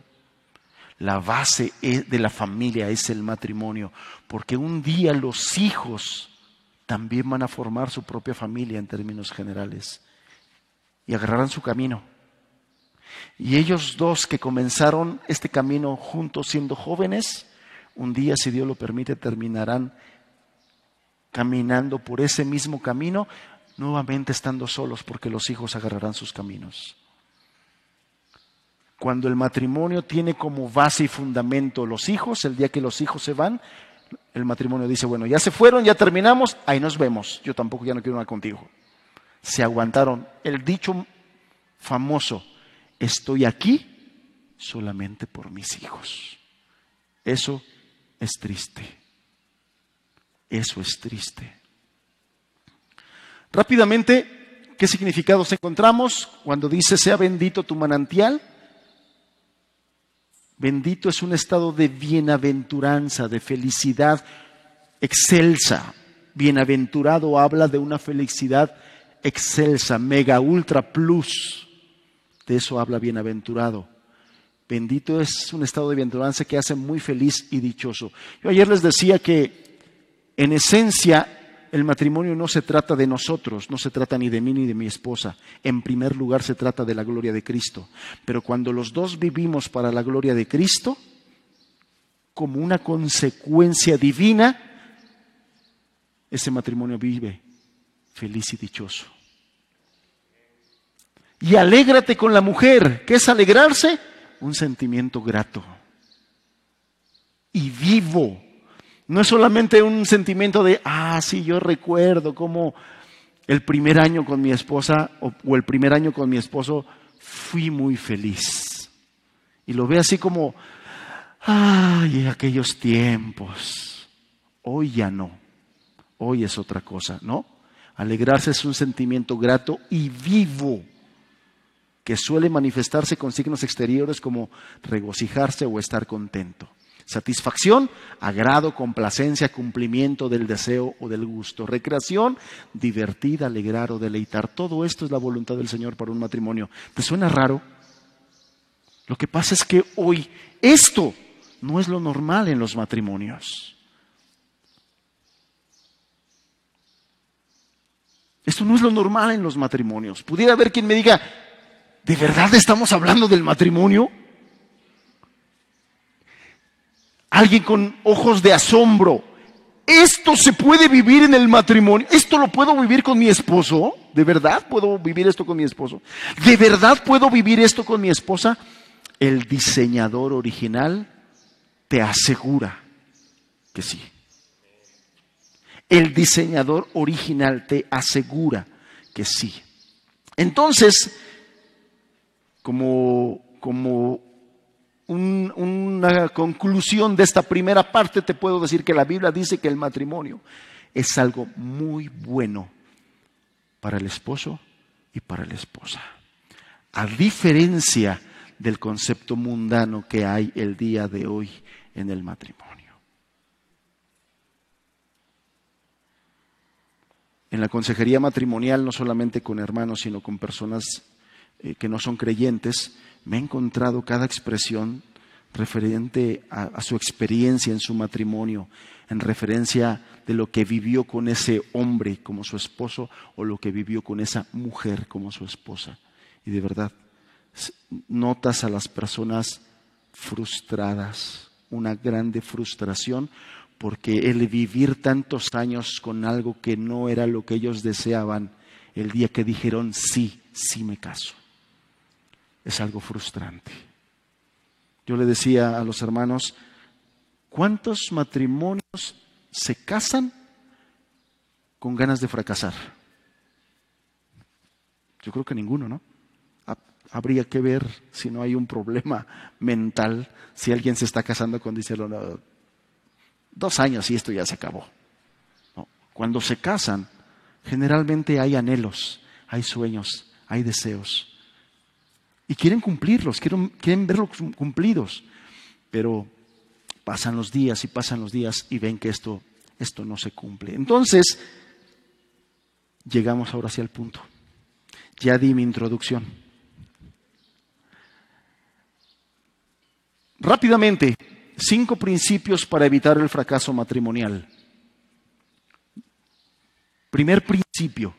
La base de la familia es el matrimonio, porque un día los hijos también van a formar su propia familia en términos generales y agarrarán su camino. Y ellos dos que comenzaron este camino juntos siendo jóvenes, un día, si Dios lo permite, terminarán caminando por ese mismo camino, nuevamente estando solos porque los hijos agarrarán sus caminos. Cuando el matrimonio tiene como base y fundamento los hijos, el día que los hijos se van, el matrimonio dice, bueno, ya se fueron, ya terminamos, ahí nos vemos. Yo tampoco ya no quiero nada contigo. Se aguantaron. El dicho famoso, estoy aquí solamente por mis hijos. Eso es triste. Eso es triste. Rápidamente, ¿qué significados encontramos cuando dice sea bendito tu manantial? Bendito es un estado de bienaventuranza, de felicidad excelsa. Bienaventurado habla de una felicidad excelsa, mega, ultra, plus. De eso habla bienaventurado. Bendito es un estado de bienaventuranza que hace muy feliz y dichoso. Yo ayer les decía que en esencia el matrimonio no se trata de nosotros, no se trata ni de mí ni de mi esposa. En primer lugar se trata de la gloria de Cristo. Pero cuando los dos vivimos para la gloria de Cristo, como una consecuencia divina, ese matrimonio vive feliz y dichoso. Y alégrate con la mujer. ¿Qué es alegrarse? Un sentimiento grato y vivo. No es solamente un sentimiento de, ah, sí, yo recuerdo cómo el primer año con mi esposa o, el primer año con mi esposo fui muy feliz. Y lo ve así como, ay, aquellos tiempos. Hoy ya no. Hoy es otra cosa, ¿no? Alegrarse es un sentimiento grato y vivo que suele manifestarse con signos exteriores como regocijarse o estar contento. Satisfacción, agrado, complacencia, cumplimiento del deseo o del gusto. Recreación, divertir, alegrar o deleitar. Todo esto es la voluntad del Señor para un matrimonio. ¿Te suena raro? Lo que pasa es que hoy esto no es lo normal en los matrimonios. Esto no es lo normal en los matrimonios. Pudiera haber quien me diga, ¿de verdad estamos hablando del matrimonio? Alguien con ojos de asombro. ¿Esto se puede vivir en el matrimonio? ¿Esto lo puedo vivir con mi esposo? ¿De verdad puedo vivir esto con mi esposo? ¿De verdad puedo vivir esto con mi esposa? El diseñador original te asegura que sí. El diseñador original te asegura que sí. Entonces, como, como una conclusión de esta primera parte, te puedo decir que la Biblia dice que el matrimonio es algo muy bueno para el esposo y para la esposa. A diferencia del concepto mundano que hay el día de hoy en el matrimonio. En la consejería matrimonial, no solamente con hermanos, sino con personas eh, que no son creyentes, me he encontrado cada expresión referente a, su experiencia en su matrimonio, en referencia de lo que vivió con ese hombre como su esposo o lo que vivió con esa mujer como su esposa. Y de verdad, notas a las personas frustradas, una grande frustración, porque el vivir tantos años con algo que no era lo que ellos deseaban, el día que dijeron sí, sí me caso es algo frustrante. Yo le decía a los hermanos, ¿cuántos matrimonios se casan con ganas de fracasar? Yo creo que ninguno, ¿no? Habría que ver si no hay un problema mental, si alguien se está casando con, dice, dos años y esto ya se acabó. Cuando se casan, generalmente hay anhelos, hay sueños, hay deseos y quieren cumplirlos, quieren, quieren verlos cumplidos. Pero pasan los días y pasan los días y ven que esto, esto no se cumple. Entonces, llegamos ahora hacia el punto. Ya di mi introducción. Rápidamente, cinco principios para evitar el fracaso matrimonial. Primer principio,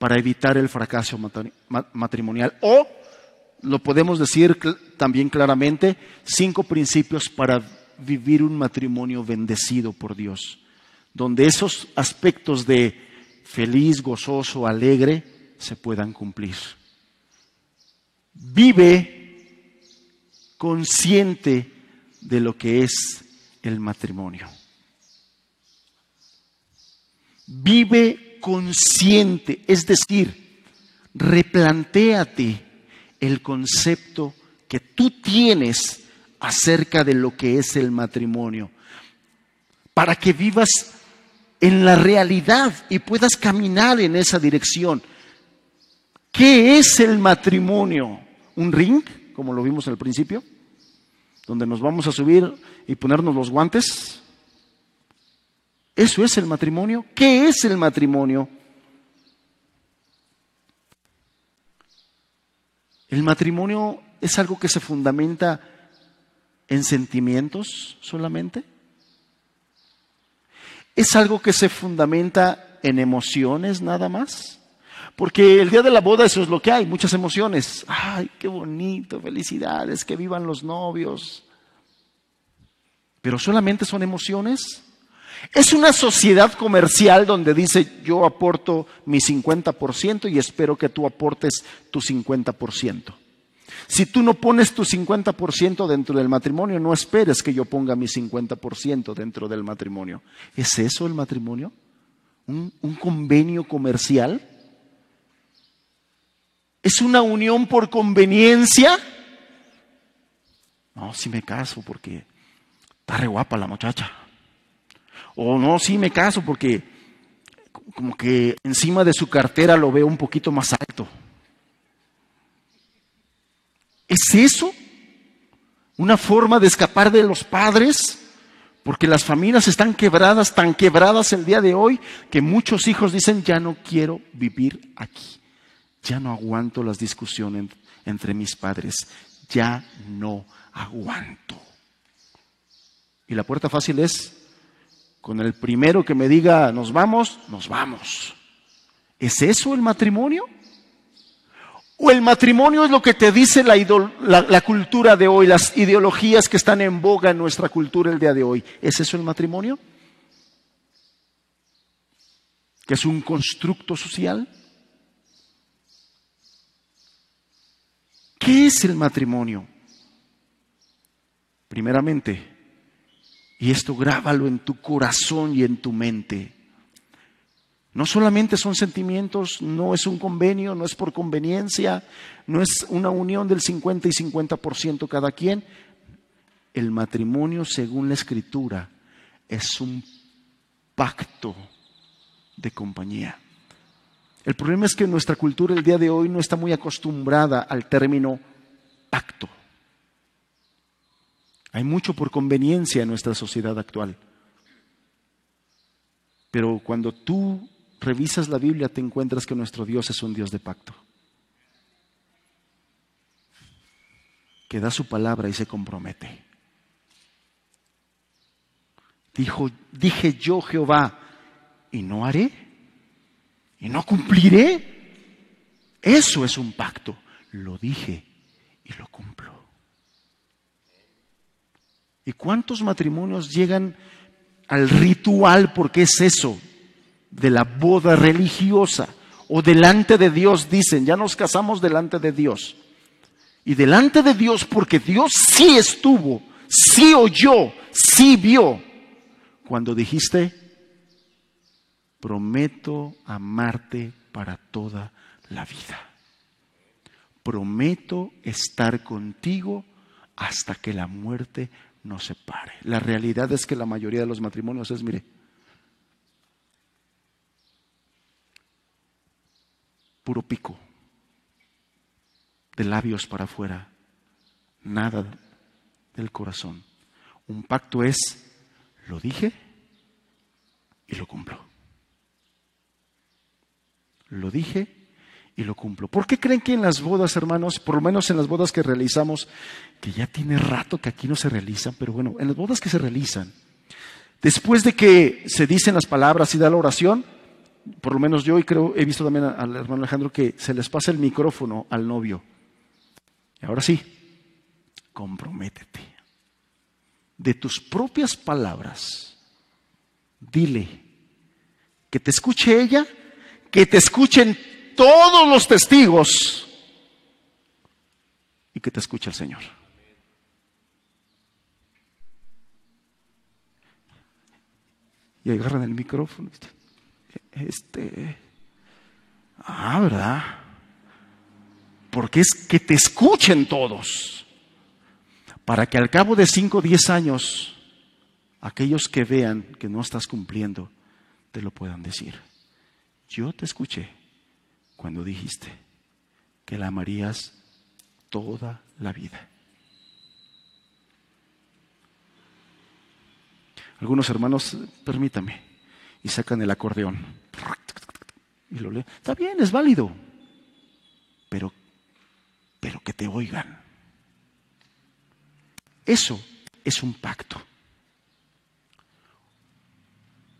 para evitar el fracaso matrimonial. O, lo podemos decir también claramente, cinco principios para vivir un matrimonio bendecido por Dios, donde esos aspectos de feliz, gozoso, alegre se puedan cumplir. Vive consciente de lo que es el matrimonio. Vive consciente, es decir, replantéate el concepto que tú tienes acerca de lo que es el matrimonio, para que vivas en la realidad y puedas caminar en esa dirección. ¿Qué es el matrimonio? ¿Un ring, como lo vimos al principio? Donde nos vamos a subir y ponernos los guantes ¿Eso es el matrimonio? ¿Qué es el matrimonio? El matrimonio es algo que se fundamenta en sentimientos solamente. es algo que se fundamenta en emociones nada más. Porque el día de la boda eso es lo que hay, muchas emociones. Ay, qué bonito, felicidades, que vivan los novios. Pero solamente son emociones. Es una sociedad comercial donde dice yo aporto mi 50% y espero que tú aportes tu 50%. Si tú no pones tu 50% dentro del matrimonio, no esperes que yo ponga mi 50% dentro del matrimonio. ¿Es eso el matrimonio? ¿Un, convenio comercial? ¿Es una unión por conveniencia? No, si me caso porque está re guapa la muchacha. O no, sí me caso porque como que encima de su cartera lo veo un poquito más alto. ¿Es eso? ¿Una forma de escapar de los padres? Porque las familias están quebradas, tan quebradas el día de hoy, que muchos hijos dicen, ya no quiero vivir aquí. Ya no aguanto las discusiones entre mis padres. Ya no aguanto. Y la puerta fácil es, con el primero que me diga, nos vamos, nos vamos. ¿Es eso el matrimonio? ¿O el matrimonio es lo que te dice la, cultura de hoy, las ideologías que están en boga en nuestra cultura el día de hoy? ¿Es eso el matrimonio? ¿Que es un constructo social? ¿Qué es el matrimonio? Primeramente, y esto grábalo en tu corazón y en tu mente no solamente son sentimientos, no es un convenio, no es por conveniencia, no es una unión del 50 y 50% cada quien. El matrimonio, según la escritura, es un pacto de compañía. El problema es que nuestra cultura el día de hoy no está muy acostumbrada al término pacto. Hay mucho por conveniencia en nuestra sociedad actual. Pero cuando tú revisas la Biblia te encuentras que nuestro Dios es un Dios de pacto. Que da su palabra y se compromete. Dijo, dije yo Jehová, y no haré, y no cumpliré. Eso es un pacto. Lo dije y lo cumplo. ¿Y cuántos matrimonios llegan al ritual porque es eso? de la boda religiosa o delante de Dios, dicen, ya nos casamos delante de Dios. Y delante de Dios porque Dios sí estuvo, sí oyó, sí vio. Cuando dijiste, prometo amarte para toda la vida. Prometo estar contigo hasta que la muerte nos separe. La realidad es que la mayoría de los matrimonios es, mire, puro pico, de labios para afuera, nada del corazón. Un pacto es, lo dije y lo cumplo. Lo dije y lo cumplo. ¿Por qué creen que en las bodas, hermanos, por lo menos en las bodas que realizamos, que ya tiene rato que aquí no se realizan, pero bueno, en las bodas que se realizan, después de que se dicen las palabras y da la oración, por lo menos yo y creo, he visto también al hermano Alejandro que se les pasa el micrófono al novio. Y ahora sí, comprométete. De tus propias palabras, dile que te escuche ella, que te escuchen todos los testigos y que te escuche el Señor. Y agarran el micrófono este, ah, ¿verdad? Porque es que te escuchen todos, para que al cabo de 5 o 10 años, aquellos que vean que no estás cumpliendo, te lo puedan decir. Yo te escuché cuando dijiste que la amarías toda la vida. Algunos hermanos, permítame, y sacan el acordeón. Y lo leen. Está bien, es válido. Pero, pero que te oigan. Eso es un pacto.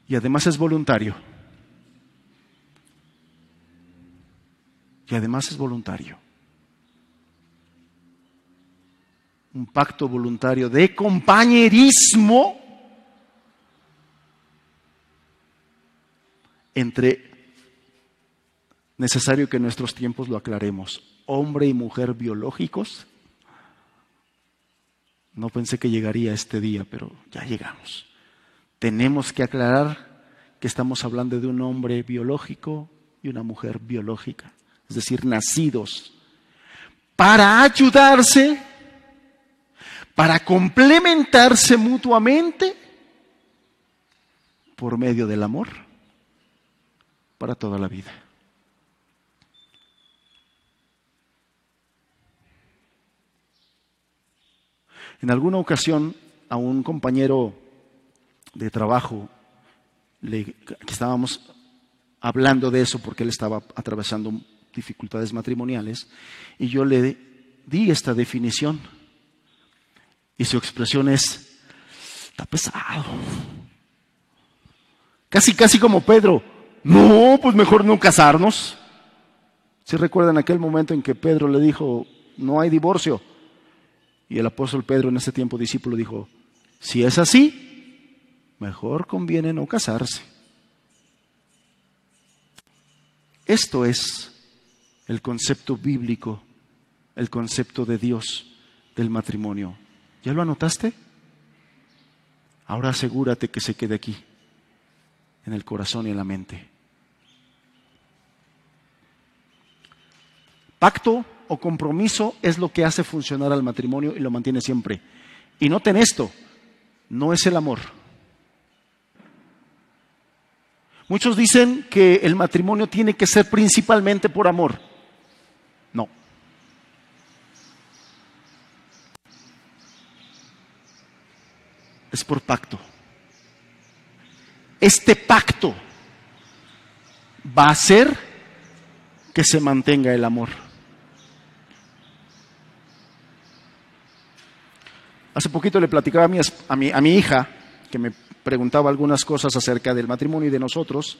Y además es voluntario. Y además es voluntario. Un pacto voluntario de compañerismo entre, necesario que en nuestros tiempos lo aclaremos, hombre y mujer biológicos. No pensé que llegaría este día, pero ya llegamos. Tenemos que aclarar que estamos hablando de un hombre biológico y una mujer biológica, es decir, nacidos, para ayudarse, para complementarse mutuamente por medio del amor para toda la vida. En alguna ocasión a un compañero de trabajo le, estábamos hablando de eso porque él estaba atravesando dificultades matrimoniales y yo le di esta definición y su expresión es, está pesado. Casi, casi como Pedro, no, pues mejor no casarnos. Si recuerdan aquel momento en que Pedro le dijo, no hay divorcio. Y el apóstol Pedro en ese tiempo discípulo dijo, si es así, mejor conviene no casarse. Esto es el concepto bíblico, el concepto de Dios del matrimonio. ¿Ya lo anotaste? Ahora asegúrate que se quede aquí, en el corazón y en la mente. Pacto o compromiso es lo que hace funcionar al matrimonio y lo mantiene siempre. Y noten esto, no es el amor. Muchos dicen que el matrimonio tiene que ser principalmente por amor. No. Es por pacto. Este pacto va a hacer que se mantenga el amor. Hace poquito le platicaba a mi, a mi, hija, que me preguntaba algunas cosas acerca del matrimonio y de nosotros,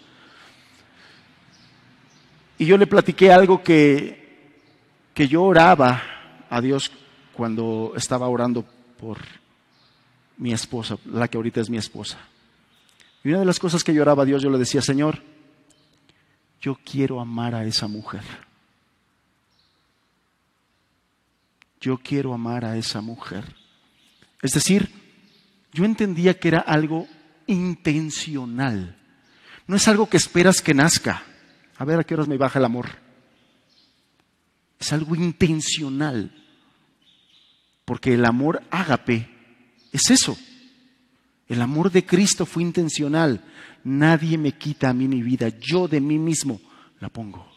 y yo le platiqué algo que, que yo oraba a Dios cuando estaba orando por mi esposa, la que ahorita es mi esposa. Y una de las cosas que yo oraba a Dios, yo le decía, Señor, yo quiero amar a esa mujer. Yo quiero amar a esa mujer. Es decir, yo entendía que era algo intencional. No es algo que esperas que nazca. A ver a qué horas me baja el amor. Es algo intencional. Porque el amor ágape es eso. El amor de Cristo fue intencional. Nadie me quita a mí mi vida. Yo de mí mismo la pongo.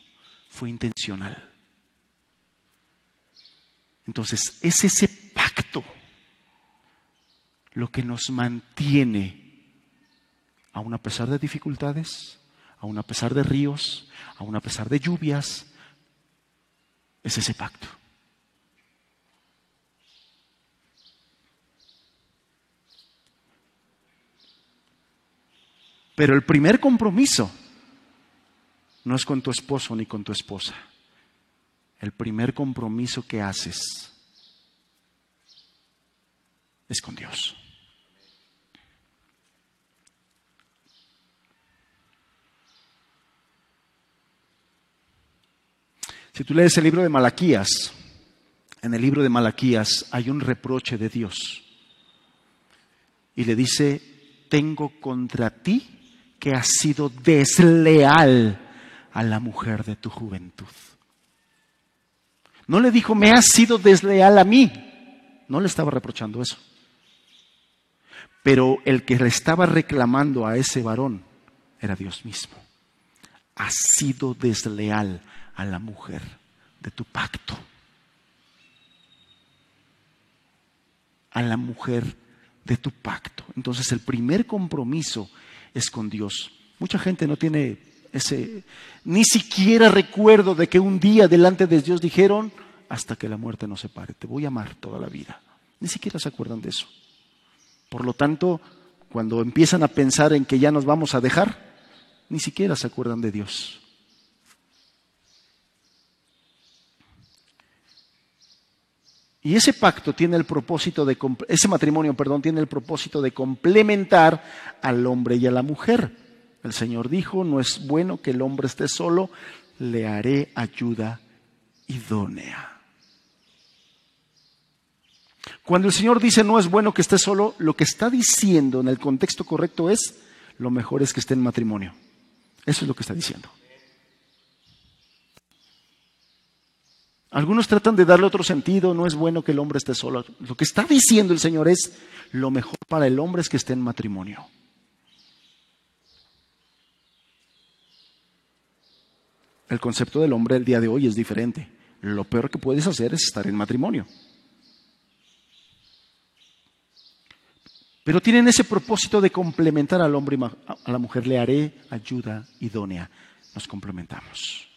Fue intencional. Entonces, es ese pacto lo que nos mantiene, aun a pesar de dificultades, aun a pesar de ríos, aun a pesar de lluvias, es ese pacto. Pero el primer compromiso no es con tu esposo ni con tu esposa. El primer compromiso que haces es con Dios. Si tú lees el libro de Malaquías, en el libro de Malaquías hay un reproche de Dios. Y le dice, tengo contra ti que has sido desleal a la mujer de tu juventud. No le dijo, me has sido desleal a mí. No le estaba reprochando eso. Pero el que le estaba reclamando a ese varón era Dios mismo. Has sido desleal a la mujer de tu pacto. A la mujer de tu pacto. Entonces el primer compromiso es con Dios. Mucha gente no tiene ese, ni siquiera recuerdo de que un día delante de Dios dijeron, hasta que la muerte nos separe, te voy a amar toda la vida. Ni siquiera se acuerdan de eso. Por lo tanto, cuando empiezan a pensar en que ya nos vamos a dejar, ni siquiera se acuerdan de Dios. Y ese pacto tiene el propósito de ese matrimonio, perdón, tiene el propósito de complementar al hombre y a la mujer. El Señor dijo, no es bueno que el hombre esté solo, le haré ayuda idónea. Cuando el Señor dice no es bueno que esté solo, lo que está diciendo en el contexto correcto es lo mejor es que esté en matrimonio. Eso es lo que está diciendo. Algunos tratan de darle otro sentido, no es bueno que el hombre esté solo. Lo que está diciendo el Señor es, lo mejor para el hombre es que esté en matrimonio. El concepto del hombre el día de hoy es diferente. Lo peor que puedes hacer es estar en matrimonio. Pero tienen ese propósito de complementar al hombre y a la mujer. Le haré ayuda idónea. Nos complementamos.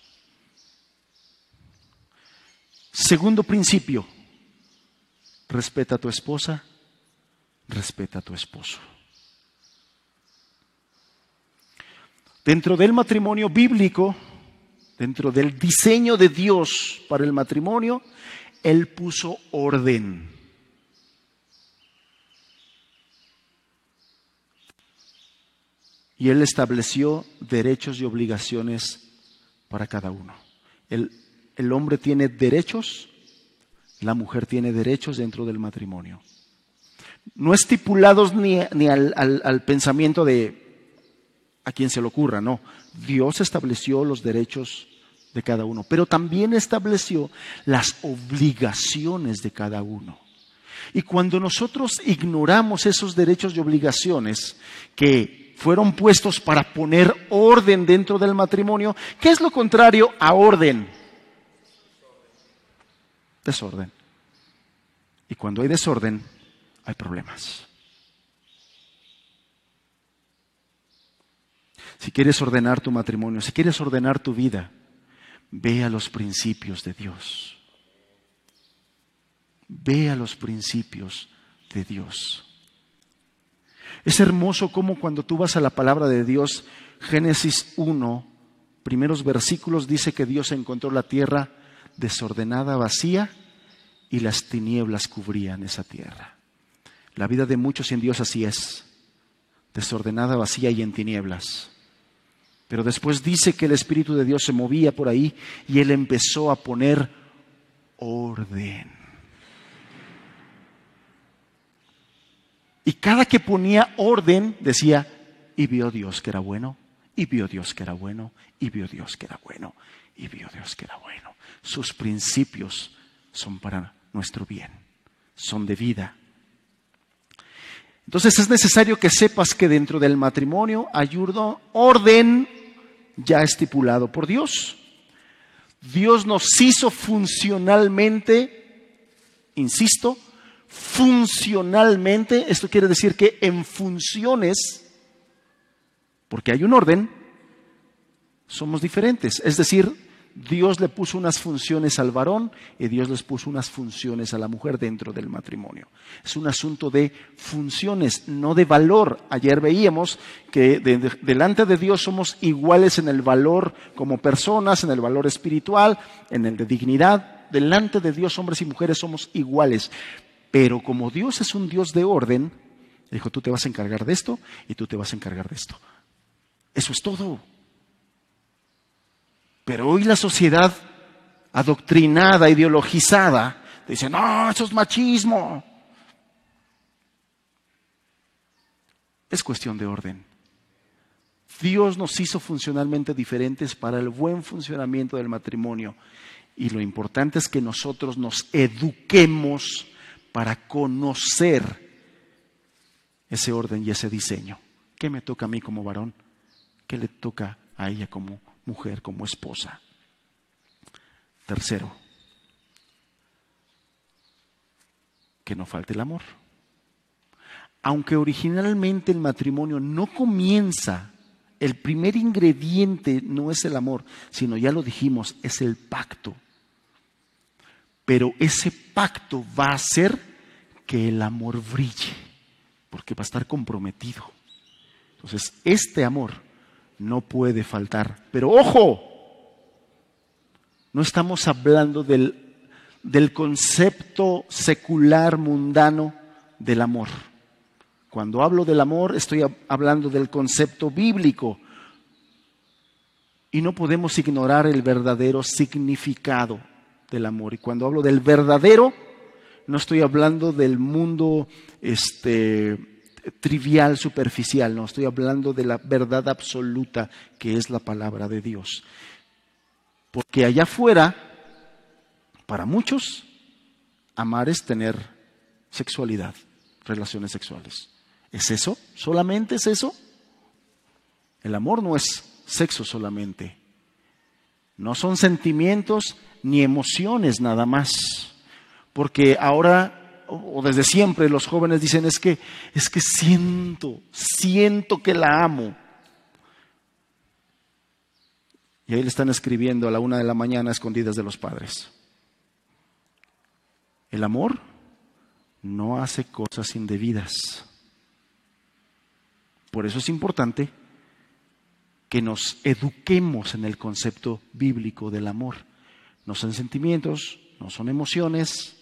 Segundo principio, respeta a tu esposa, respeta a tu esposo. Dentro del matrimonio bíblico, dentro del diseño de Dios para el matrimonio, Él puso orden. Y Él estableció derechos y obligaciones para cada uno. El el hombre tiene derechos, la mujer tiene derechos dentro del matrimonio. No estipulados ni, al, pensamiento de a quien se le ocurra, no. Dios estableció los derechos de cada uno, pero también estableció las obligaciones de cada uno. Y cuando nosotros ignoramos esos derechos y obligaciones que fueron puestos para poner orden dentro del matrimonio, ¿qué es lo contrario a orden? Desorden. Y cuando hay desorden, hay problemas. Si quieres ordenar tu matrimonio, si quieres ordenar tu vida, ve a los principios de Dios. Ve a los principios de Dios. Es hermoso como cuando tú vas a la palabra de Dios, Génesis 1, primeros versículos, dice que Dios encontró la tierra desordenada, vacía, y las tinieblas cubrían esa tierra. La vida de muchos en Dios así es, desordenada, vacía y en tinieblas. Pero después dice que el Espíritu de Dios se movía por ahí y Él empezó a poner orden. Y cada que ponía orden decía, y vio Dios que era bueno, y vio Dios que era bueno, y vio Dios que era bueno, y vio Dios que era bueno sus principios son para nuestro bien, son de vida. Entonces es necesario que sepas que dentro del matrimonio hay un orden ya estipulado por Dios. Dios nos hizo funcionalmente, insisto, funcionalmente, esto quiere decir que en funciones, porque hay un orden, somos diferentes. Es decir, Dios le puso unas funciones al varón y Dios les puso unas funciones a la mujer dentro del matrimonio. Es un asunto de funciones, no de valor. Ayer veíamos que delante de Dios somos iguales en el valor como personas, en el valor espiritual, en el de dignidad. Delante de Dios hombres y mujeres somos iguales. Pero como Dios es un Dios de orden, dijo, tú te vas a encargar de esto y tú te vas a encargar de esto. Eso es todo. Pero hoy la sociedad adoctrinada, ideologizada, dice, no, eso es machismo. Es cuestión de orden. Dios nos hizo funcionalmente diferentes para el buen funcionamiento del matrimonio. Y lo importante es que nosotros nos eduquemos para conocer ese orden y ese diseño. ¿Qué me toca a mí como varón? ¿Qué le toca a ella como mujer como esposa. Tercero, que no falte el amor. Aunque originalmente el matrimonio no comienza, el primer ingrediente no es el amor, sino ya lo dijimos, es el pacto. Pero ese pacto va a hacer que el amor brille porque va a estar comprometido. Entonces, este amor no puede faltar. Pero ojo, no estamos hablando del, del concepto secular mundano del amor. Cuando hablo del amor estoy hablando del concepto bíblico. Y no podemos ignorar el verdadero significado del amor. Y cuando hablo del verdadero, no estoy hablando del mundo este, trivial, superficial, no, estoy hablando de la verdad absoluta que es la palabra de Dios. Porque allá afuera, para muchos, amar es tener sexualidad, relaciones sexuales. ¿Es eso? ¿Solamente es eso? El amor no es sexo solamente. No son sentimientos ni emociones nada más. Porque ahora o desde siempre los jóvenes dicen es que es que siento, siento que la amo. Y ahí le están escribiendo a la una de la mañana escondidas de los padres. El amor no hace cosas indebidas. Por eso es importante que nos eduquemos en el concepto bíblico del amor. No son sentimientos, no son emociones,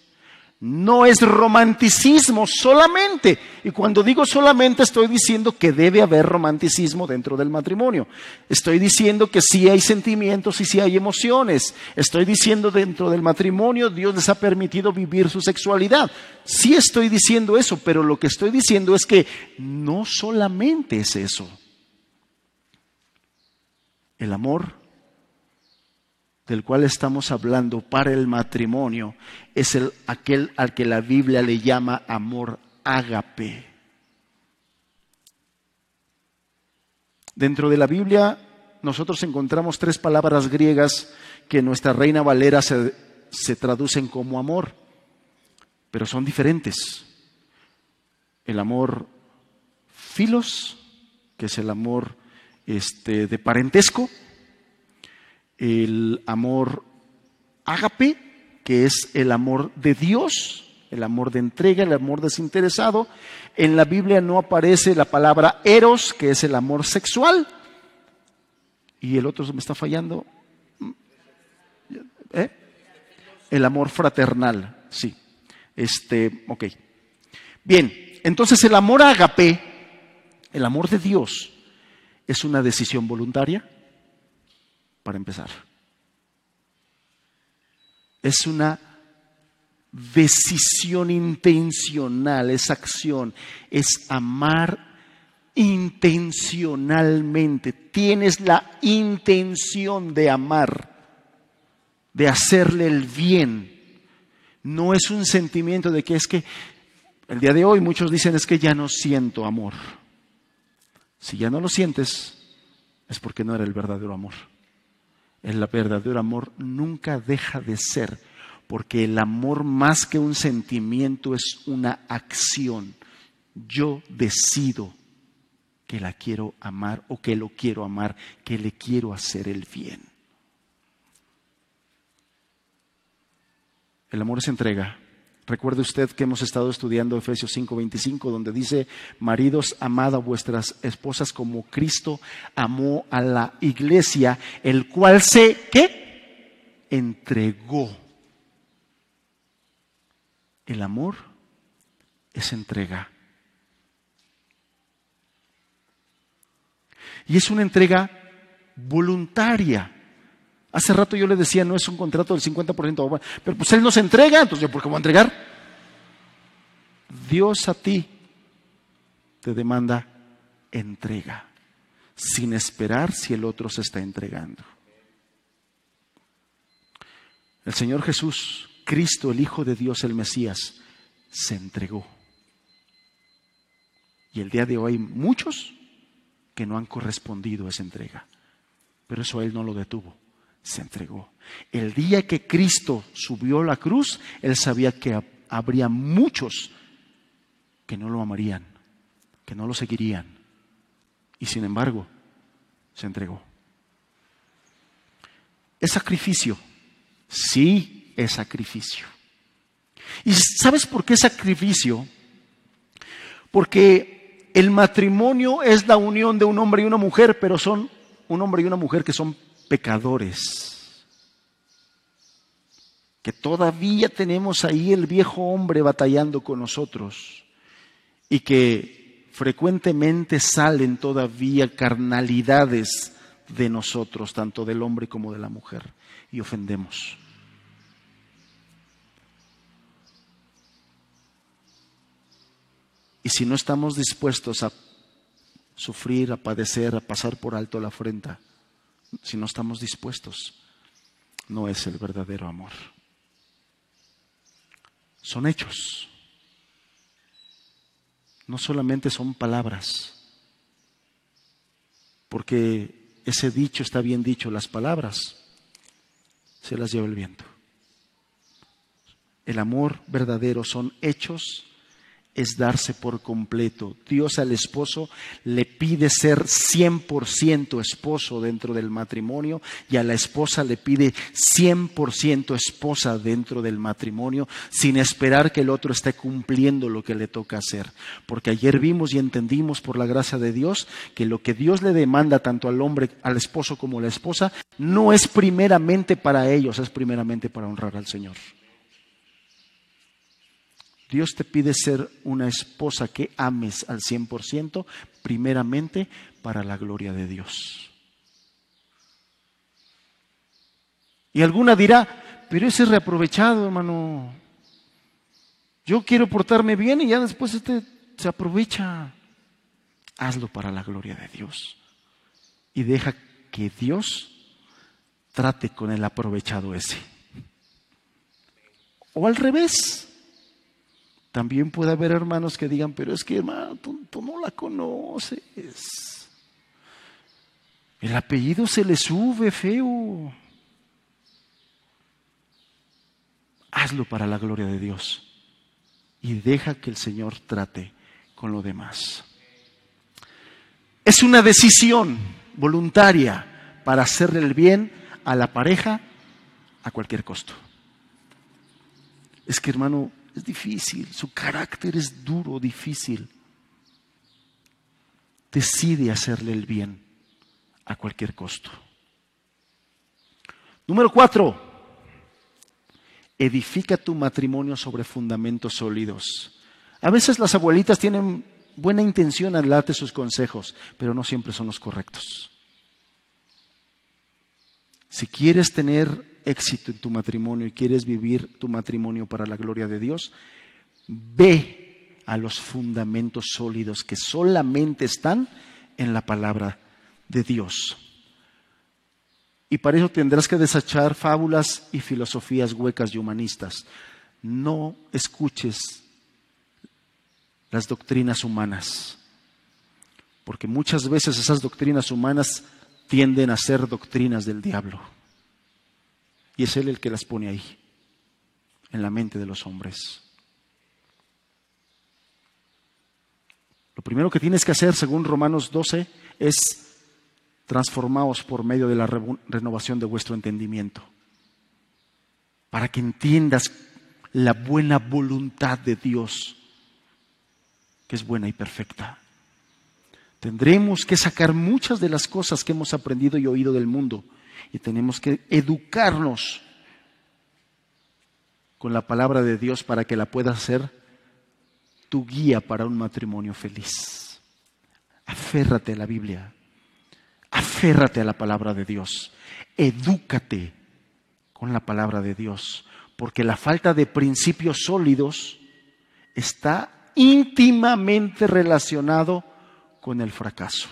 no es romanticismo solamente. Y cuando digo solamente estoy diciendo que debe haber romanticismo dentro del matrimonio. Estoy diciendo que sí hay sentimientos y sí hay emociones. Estoy diciendo dentro del matrimonio Dios les ha permitido vivir su sexualidad. Sí estoy diciendo eso, pero lo que estoy diciendo es que no solamente es eso. El amor del cual estamos hablando para el matrimonio es el, aquel al que la Biblia le llama amor ágape. Dentro de la Biblia nosotros encontramos tres palabras griegas que nuestra Reina Valera se, se traducen como amor, pero son diferentes. El amor filos, que es el amor este, de parentesco, el amor ágape, que es el amor de Dios, el amor de entrega, el amor desinteresado. En la Biblia no aparece la palabra eros, que es el amor sexual. Y el otro me está fallando. ¿Eh? El amor fraternal, sí. Este, ok. Bien, entonces el amor ágape, el amor de Dios, es una decisión voluntaria para empezar. Es una decisión intencional, es acción, es amar intencionalmente. Tienes la intención de amar, de hacerle el bien. No es un sentimiento de que es que el día de hoy muchos dicen es que ya no siento amor. Si ya no lo sientes, es porque no era el verdadero amor el verdadero amor nunca deja de ser, porque el amor más que un sentimiento es una acción. Yo decido que la quiero amar o que lo quiero amar, que le quiero hacer el bien. El amor es entrega. Recuerde usted que hemos estado estudiando Efesios 5:25, donde dice, maridos, amad a vuestras esposas como Cristo amó a la iglesia, el cual se, ¿qué? Entregó. El amor es entrega. Y es una entrega voluntaria. Hace rato yo le decía, no es un contrato del 50%, pero pues Él nos entrega, entonces yo, ¿por qué voy a entregar? Dios a ti te demanda entrega, sin esperar si el otro se está entregando. El Señor Jesús, Cristo, el Hijo de Dios, el Mesías, se entregó. Y el día de hoy hay muchos que no han correspondido a esa entrega, pero eso Él no lo detuvo se entregó. El día que Cristo subió a la cruz, Él sabía que habría muchos que no lo amarían, que no lo seguirían. Y sin embargo, se entregó. Es sacrificio. Sí, es sacrificio. ¿Y sabes por qué sacrificio? Porque el matrimonio es la unión de un hombre y una mujer, pero son un hombre y una mujer que son pecadores. Que todavía tenemos ahí el viejo hombre batallando con nosotros y que frecuentemente salen todavía carnalidades de nosotros, tanto del hombre como de la mujer, y ofendemos. Y si no estamos dispuestos a sufrir, a padecer, a pasar por alto la afrenta, si no estamos dispuestos, no es el verdadero amor. Son hechos. No solamente son palabras. Porque ese dicho está bien dicho, las palabras se las lleva el viento. El amor verdadero son hechos es darse por completo. Dios al esposo le pide ser 100% esposo dentro del matrimonio y a la esposa le pide 100% esposa dentro del matrimonio sin esperar que el otro esté cumpliendo lo que le toca hacer. Porque ayer vimos y entendimos por la gracia de Dios que lo que Dios le demanda tanto al hombre, al esposo como a la esposa, no es primeramente para ellos, es primeramente para honrar al Señor. Dios te pide ser una esposa que ames al 100%, primeramente para la gloria de Dios. Y alguna dirá, pero ese es reaprovechado, hermano. Yo quiero portarme bien y ya después este se aprovecha. Hazlo para la gloria de Dios. Y deja que Dios trate con el aprovechado ese. O al revés. También puede haber hermanos que digan, pero es que hermano, tú, no la conoces. El apellido se le sube feo. Hazlo para la gloria de Dios y deja que el Señor trate con lo demás. Es una decisión voluntaria para hacerle el bien a la pareja a cualquier costo. Es que hermano, es difícil, su carácter es duro, difícil. Decide hacerle el bien a cualquier costo. Número cuatro, edifica tu matrimonio sobre fundamentos sólidos. A veces las abuelitas tienen buena intención al darte sus consejos, pero no siempre son los correctos. Si quieres tener éxito en tu matrimonio y quieres vivir tu matrimonio para la gloria de Dios, ve a los fundamentos sólidos que solamente están en la palabra de Dios. Y para eso tendrás que desechar fábulas y filosofías huecas y humanistas. No escuches las doctrinas humanas, porque muchas veces esas doctrinas humanas tienden a ser doctrinas del diablo. Y es Él el que las pone ahí, en la mente de los hombres. Lo primero que tienes que hacer, según Romanos 12, es transformaos por medio de la renovación de vuestro entendimiento, para que entiendas la buena voluntad de Dios, que es buena y perfecta. Tendremos que sacar muchas de las cosas que hemos aprendido y oído del mundo y tenemos que educarnos con la palabra de Dios para que la pueda ser tu guía para un matrimonio feliz. Aférrate a la Biblia, aférrate a la palabra de Dios, edúcate con la palabra de Dios, porque la falta de principios sólidos está íntimamente relacionado con el fracaso.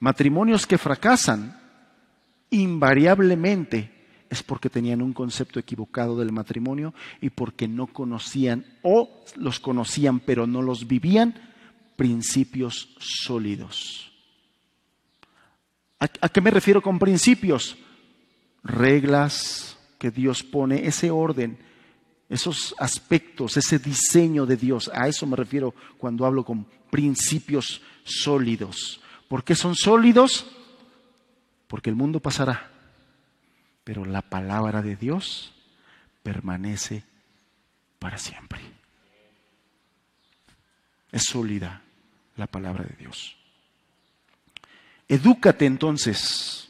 Matrimonios que fracasan invariablemente es porque tenían un concepto equivocado del matrimonio y porque no conocían o los conocían pero no los vivían principios sólidos. ¿A, qué me refiero con principios? Reglas que Dios pone, ese orden, esos aspectos, ese diseño de Dios. A eso me refiero cuando hablo con principios sólidos. ¿Por qué son sólidos? Porque el mundo pasará, pero la palabra de Dios permanece para siempre. Es sólida la palabra de Dios. Edúcate entonces,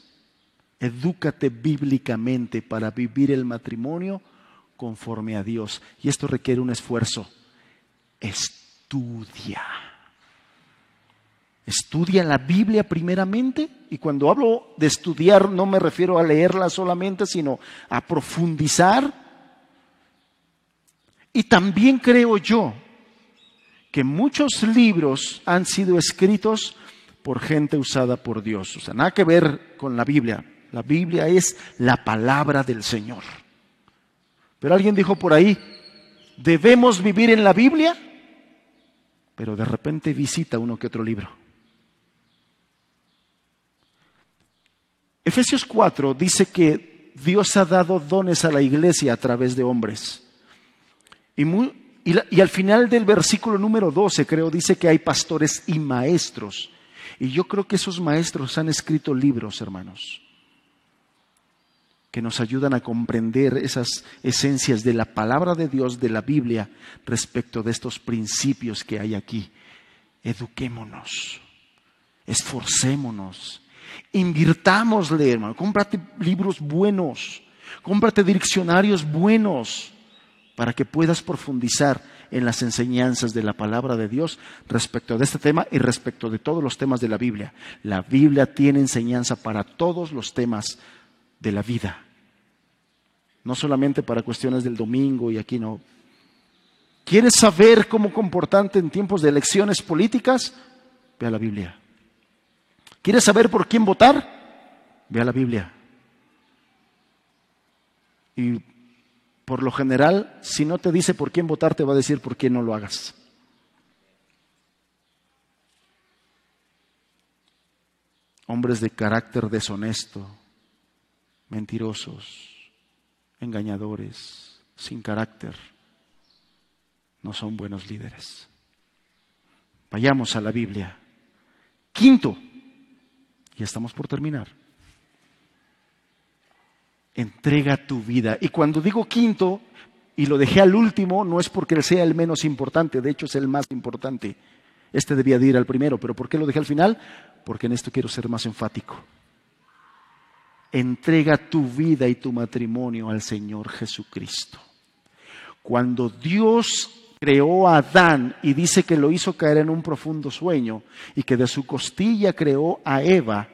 edúcate bíblicamente para vivir el matrimonio conforme a Dios. Y esto requiere un esfuerzo. Estudia. Estudia la Biblia primeramente. Y cuando hablo de estudiar no me refiero a leerla solamente, sino a profundizar. Y también creo yo que muchos libros han sido escritos por gente usada por Dios. O sea, nada que ver con la Biblia. La Biblia es la palabra del Señor. Pero alguien dijo por ahí, debemos vivir en la Biblia, pero de repente visita uno que otro libro. Efesios 4 dice que Dios ha dado dones a la iglesia a través de hombres. Y, y al final del versículo número 12, creo, dice que hay pastores y maestros. Y yo creo que esos maestros han escrito libros, hermanos, que nos ayudan a comprender esas esencias de la palabra de Dios, de la Biblia, respecto de estos principios que hay aquí. Eduquémonos, esforcémonos, invirtámosle, hermano, cómprate libros buenos, cómprate diccionarios buenos para que puedas profundizar en las enseñanzas de la palabra de Dios respecto de este tema y respecto de todos los temas de la Biblia. La Biblia tiene enseñanza para todos los temas de la vida. No solamente para cuestiones del domingo y aquí no. ¿Quieres saber cómo comportarte en tiempos de elecciones políticas? Ve a la Biblia. ¿Quieres saber por quién votar? Ve a la Biblia. Y por lo general, si no te dice por quién votar, te va a decir por quién no lo hagas. Hombres de carácter deshonesto, mentirosos, engañadores, sin carácter, no son buenos líderes. Vayamos a la Biblia. Quinto, y estamos por terminar entrega tu vida. Y cuando digo quinto y lo dejé al último, no es porque sea el menos importante, de hecho es el más importante. Este debía de ir al primero, pero ¿por qué lo dejé al final? Porque en esto quiero ser más enfático. Entrega tu vida y tu matrimonio al Señor Jesucristo. Cuando Dios creó a Adán y dice que lo hizo caer en un profundo sueño y que de su costilla creó a Eva,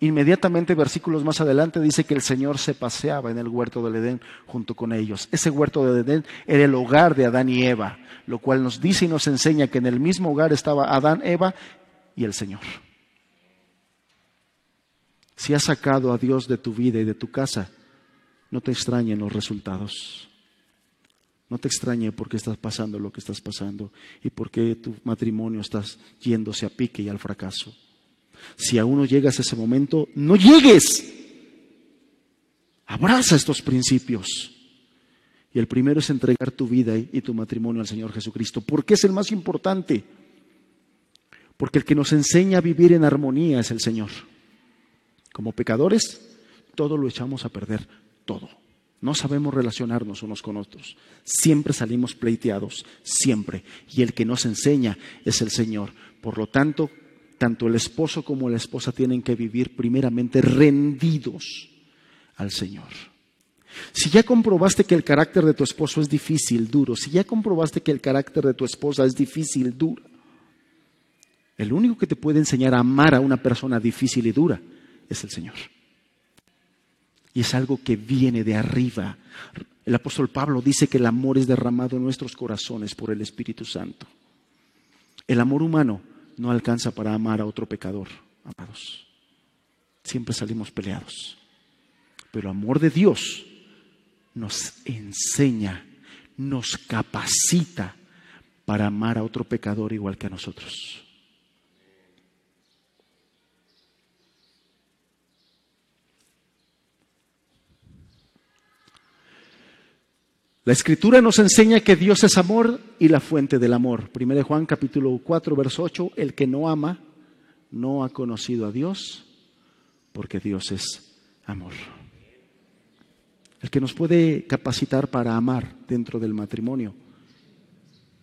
Inmediatamente, versículos más adelante, dice que el Señor se paseaba en el huerto del Edén junto con ellos. Ese huerto del Edén era el hogar de Adán y Eva, lo cual nos dice y nos enseña que en el mismo hogar estaba Adán, Eva y el Señor. Si has sacado a Dios de tu vida y de tu casa, no te extrañen los resultados. No te extrañe por qué estás pasando lo que estás pasando y por qué tu matrimonio estás yéndose a pique y al fracaso. Si aún no llegas a ese momento, no llegues. Abraza estos principios. Y el primero es entregar tu vida y tu matrimonio al Señor Jesucristo. ¿Por qué es el más importante? Porque el que nos enseña a vivir en armonía es el Señor. Como pecadores, todo lo echamos a perder, todo. No sabemos relacionarnos unos con otros. Siempre salimos pleiteados, siempre. Y el que nos enseña es el Señor. Por lo tanto, tanto el esposo como la esposa tienen que vivir primeramente rendidos al Señor. Si ya comprobaste que el carácter de tu esposo es difícil, duro, si ya comprobaste que el carácter de tu esposa es difícil, duro, el único que te puede enseñar a amar a una persona difícil y dura es el Señor. Y es algo que viene de arriba. El apóstol Pablo dice que el amor es derramado en nuestros corazones por el Espíritu Santo. El amor humano no alcanza para amar a otro pecador, amados. Siempre salimos peleados. Pero el amor de Dios nos enseña, nos capacita para amar a otro pecador igual que a nosotros. La escritura nos enseña que Dios es amor y la fuente del amor. Primero de Juan capítulo 4, verso 8, el que no ama no ha conocido a Dios porque Dios es amor. El que nos puede capacitar para amar dentro del matrimonio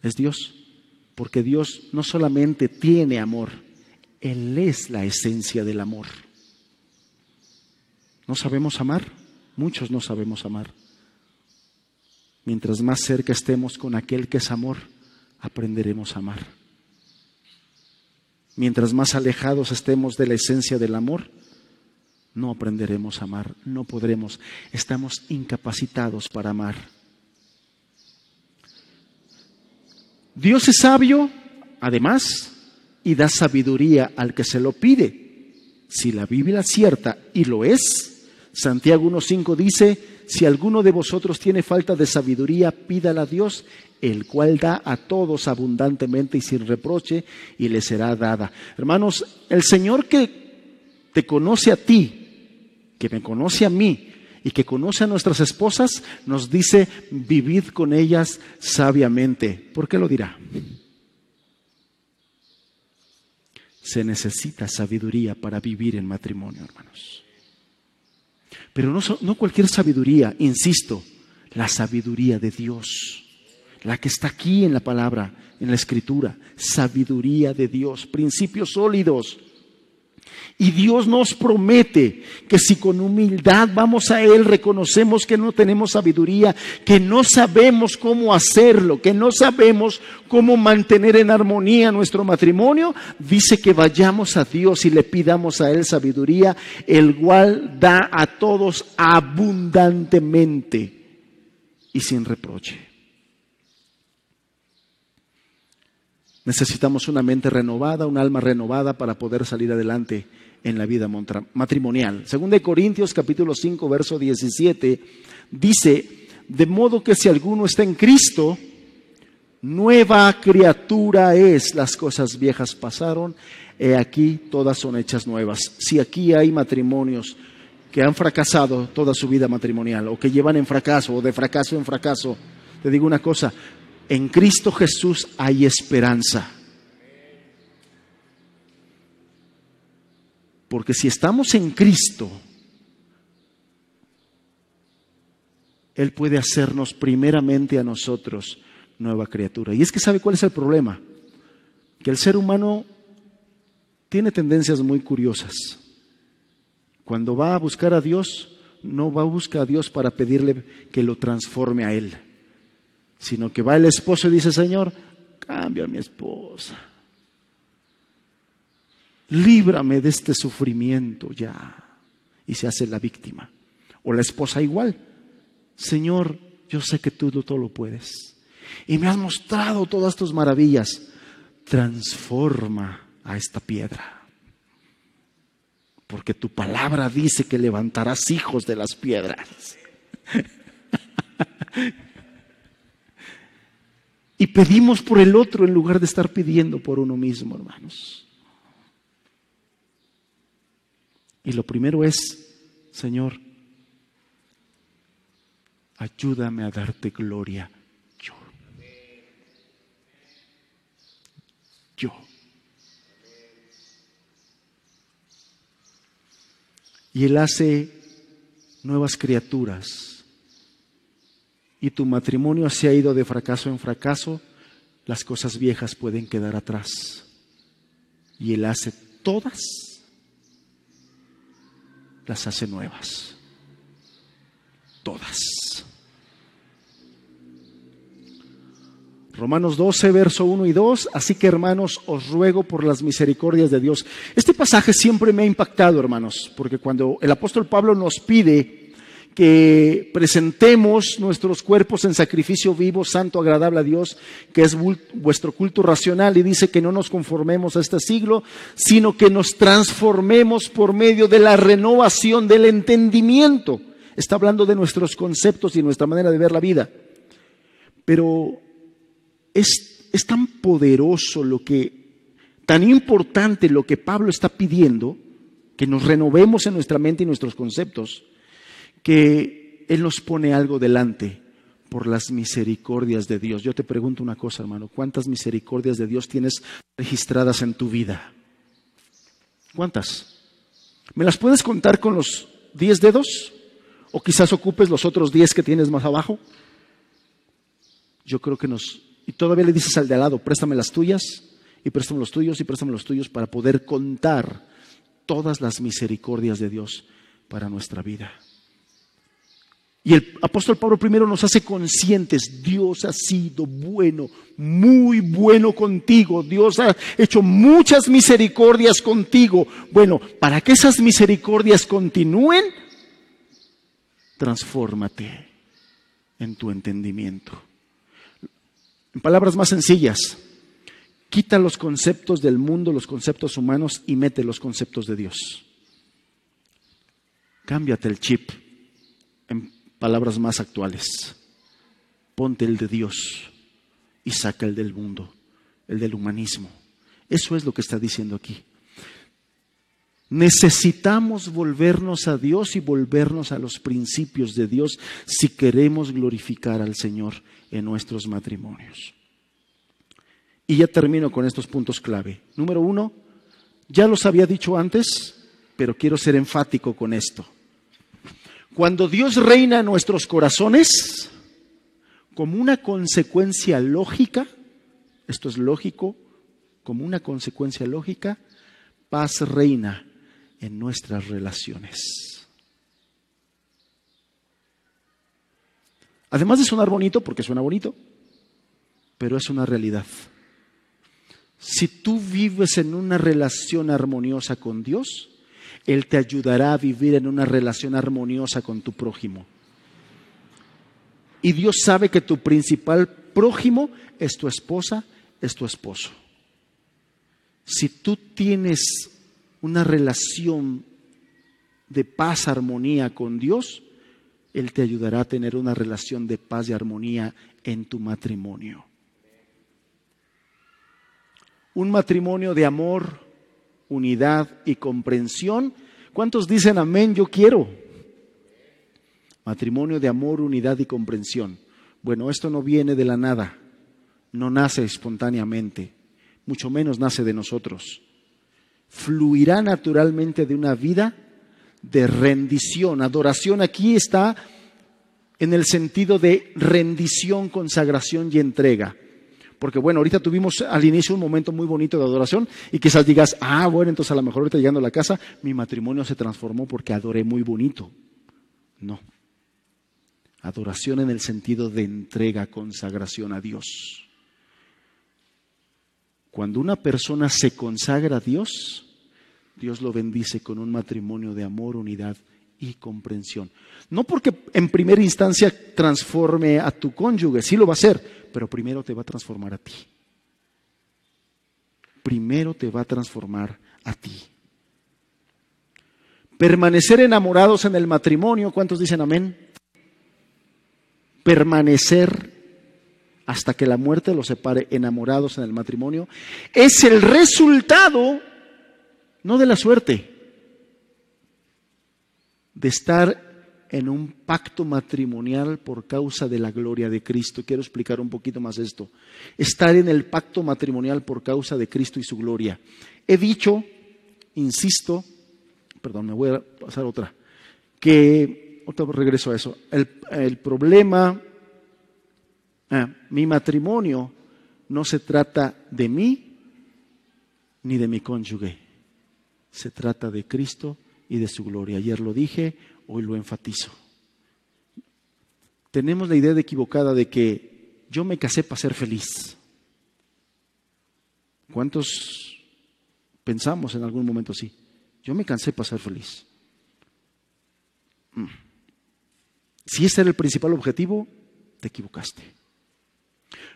es Dios. Porque Dios no solamente tiene amor, Él es la esencia del amor. ¿No sabemos amar? Muchos no sabemos amar. Mientras más cerca estemos con aquel que es amor, aprenderemos a amar. Mientras más alejados estemos de la esencia del amor, no aprenderemos a amar, no podremos, estamos incapacitados para amar. Dios es sabio, además, y da sabiduría al que se lo pide. Si la Biblia es cierta, y lo es, Santiago 1.5 dice, si alguno de vosotros tiene falta de sabiduría, pídala a Dios, el cual da a todos abundantemente y sin reproche, y le será dada. Hermanos, el Señor que te conoce a ti, que me conoce a mí, y que conoce a nuestras esposas, nos dice, vivid con ellas sabiamente. ¿Por qué lo dirá? Se necesita sabiduría para vivir en matrimonio, hermanos. Pero no, no cualquier sabiduría, insisto, la sabiduría de Dios, la que está aquí en la palabra, en la escritura, sabiduría de Dios, principios sólidos y Dios nos promete que si con humildad vamos a Él, reconocemos que no tenemos sabiduría, que no sabemos cómo hacerlo, que no sabemos cómo mantener en armonía nuestro matrimonio, dice que vayamos a Dios y le pidamos a Él sabiduría, el cual da a todos abundantemente y sin reproche. Necesitamos una mente renovada, un alma renovada para poder salir adelante en la vida matrimonial. Según de Corintios capítulo 5 verso 17 dice, de modo que si alguno está en Cristo, nueva criatura es, las cosas viejas pasaron, he aquí todas son hechas nuevas. Si aquí hay matrimonios que han fracasado toda su vida matrimonial o que llevan en fracaso o de fracaso en fracaso, te digo una cosa, en Cristo Jesús hay esperanza. Porque si estamos en Cristo, Él puede hacernos primeramente a nosotros nueva criatura. Y es que sabe cuál es el problema. Que el ser humano tiene tendencias muy curiosas. Cuando va a buscar a Dios, no va a buscar a Dios para pedirle que lo transforme a Él, sino que va el esposo y dice, Señor, cambia a mi esposa líbrame de este sufrimiento ya. Y se hace la víctima. O la esposa igual. Señor, yo sé que tú todo lo puedes. Y me has mostrado todas tus maravillas. Transforma a esta piedra. Porque tu palabra dice que levantarás hijos de las piedras. y pedimos por el otro en lugar de estar pidiendo por uno mismo, hermanos. Y lo primero es, Señor, ayúdame a darte gloria yo. Yo. Y Él hace nuevas criaturas. Y tu matrimonio se ha ido de fracaso en fracaso, las cosas viejas pueden quedar atrás. Y Él hace todas las hace nuevas. Todas. Romanos 12, verso 1 y 2. Así que hermanos, os ruego por las misericordias de Dios. Este pasaje siempre me ha impactado, hermanos, porque cuando el apóstol Pablo nos pide que presentemos nuestros cuerpos en sacrificio vivo, santo, agradable a Dios, que es vuestro culto racional, y dice que no nos conformemos a este siglo, sino que nos transformemos por medio de la renovación del entendimiento. Está hablando de nuestros conceptos y nuestra manera de ver la vida. Pero es, es tan poderoso lo que, tan importante lo que Pablo está pidiendo, que nos renovemos en nuestra mente y nuestros conceptos, que Él nos pone algo delante por las misericordias de Dios. Yo te pregunto una cosa, hermano, ¿cuántas misericordias de Dios tienes registradas en tu vida? ¿Cuántas? ¿Me las puedes contar con los diez dedos? ¿O quizás ocupes los otros diez que tienes más abajo? Yo creo que nos, Y todavía le dices al de al lado, préstame las tuyas, y préstame los tuyos, y préstame los tuyos, para poder contar todas las misericordias de Dios para nuestra vida. Y el apóstol Pablo primero nos hace conscientes, Dios ha sido bueno, muy bueno contigo, Dios ha hecho muchas misericordias contigo. Bueno, para que esas misericordias continúen, transfórmate en tu entendimiento. En palabras más sencillas, quita los conceptos del mundo, los conceptos humanos y mete los conceptos de Dios. Cámbiate el chip palabras más actuales. Ponte el de Dios y saca el del mundo, el del humanismo. Eso es lo que está diciendo aquí. Necesitamos volvernos a Dios y volvernos a los principios de Dios si queremos glorificar al Señor en nuestros matrimonios. Y ya termino con estos puntos clave. Número uno, ya los había dicho antes, pero quiero ser enfático con esto. Cuando Dios reina en nuestros corazones, como una consecuencia lógica, esto es lógico, como una consecuencia lógica, paz reina en nuestras relaciones. Además de sonar bonito, porque suena bonito, pero es una realidad. Si tú vives en una relación armoniosa con Dios, Él te ayudará a vivir en una relación armoniosa con tu prójimo. Y Dios sabe que tu principal prójimo es tu esposa, es tu esposo. Si tú tienes una relación de paz, armonía con Dios, Él te ayudará a tener una relación de paz y armonía en tu matrimonio. Un matrimonio de amor, unidad y comprensión. ¿Cuántos dicen amén? Yo quiero. Matrimonio de amor, unidad y comprensión. Bueno, esto no viene de la nada, no nace espontáneamente, mucho menos nace de nosotros fluirá naturalmente de una vida de rendición. Adoración aquí está en el sentido de rendición, consagración y entrega. Porque bueno, ahorita tuvimos al inicio un momento muy bonito de adoración y quizás digas, ah, bueno, entonces a lo mejor ahorita llegando a la casa, mi matrimonio se transformó porque adoré muy bonito. No. Adoración en el sentido de entrega, consagración a Dios. Cuando una persona se consagra a Dios, Dios lo bendice con un matrimonio de amor, unidad y comprensión. No porque en primera instancia transforme a tu cónyuge, sí lo va a hacer, pero primero te va a transformar a ti. Primero te va a transformar a ti. Permanecer enamorados en el matrimonio, ¿cuántos dicen amén? Permanecer hasta que la muerte los separe enamorados en el matrimonio, es el resultado, no de la suerte, de estar en un pacto matrimonial por causa de la gloria de Cristo. Quiero explicar un poquito más esto. Estar en el pacto matrimonial por causa de Cristo y su gloria. He dicho, insisto, perdón, me voy a pasar otra, que, otra regreso a eso, el, problema Ah, mi matrimonio no se trata de mí ni de mi cónyuge. Se trata de Cristo y de su gloria. Ayer lo dije, hoy lo enfatizo. Tenemos la idea equivocada de que yo me casé para ser feliz. ¿Cuántos pensamos en algún momento así? Yo me cansé para ser feliz. Mm. Si ese era el principal objetivo, te equivocaste.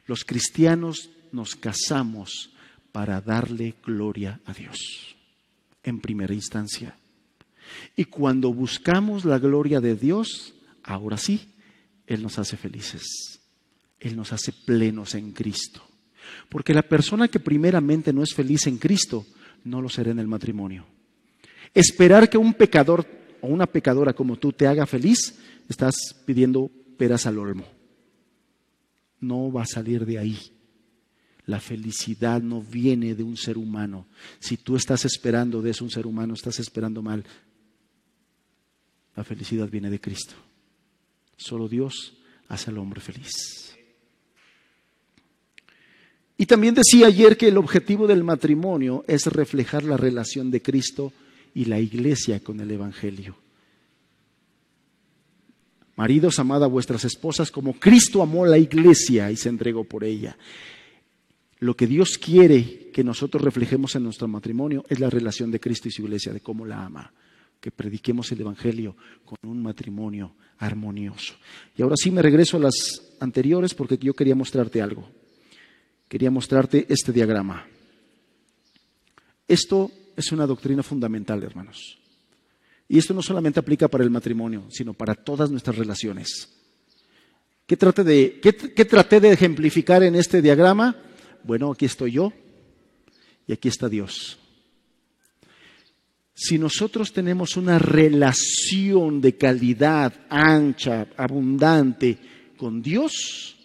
Los cristianos nos casamos para darle gloria a Dios, en primera instancia. Y cuando buscamos la gloria de Dios, ahora sí, Él nos hace felices. Él nos hace plenos en Cristo. Porque la persona que primeramente no es feliz en Cristo, no lo será en el matrimonio. Esperar que un pecador o una pecadora como tú te haga feliz, estás pidiendo peras al olmo no va a salir de ahí. La felicidad no viene de un ser humano. Si tú estás esperando de eso un ser humano, estás esperando mal. La felicidad viene de Cristo. Solo Dios hace al hombre feliz. Y también decía ayer que el objetivo del matrimonio es reflejar la relación de Cristo y la iglesia con el Evangelio. Maridos, amad a vuestras esposas como Cristo amó la iglesia y se entregó por ella. Lo que Dios quiere que nosotros reflejemos en nuestro matrimonio es la relación de Cristo y su iglesia, de cómo la ama. Que prediquemos el Evangelio con un matrimonio armonioso. Y ahora sí me regreso a las anteriores porque yo quería mostrarte algo. Quería mostrarte este diagrama. Esto es una doctrina fundamental, hermanos. Y esto no solamente aplica para el matrimonio, sino para todas nuestras relaciones. ¿Qué traté de, ejemplificar en este diagrama? Bueno, aquí estoy yo y aquí está Dios. Si nosotros tenemos una relación de calidad ancha, abundante con Dios,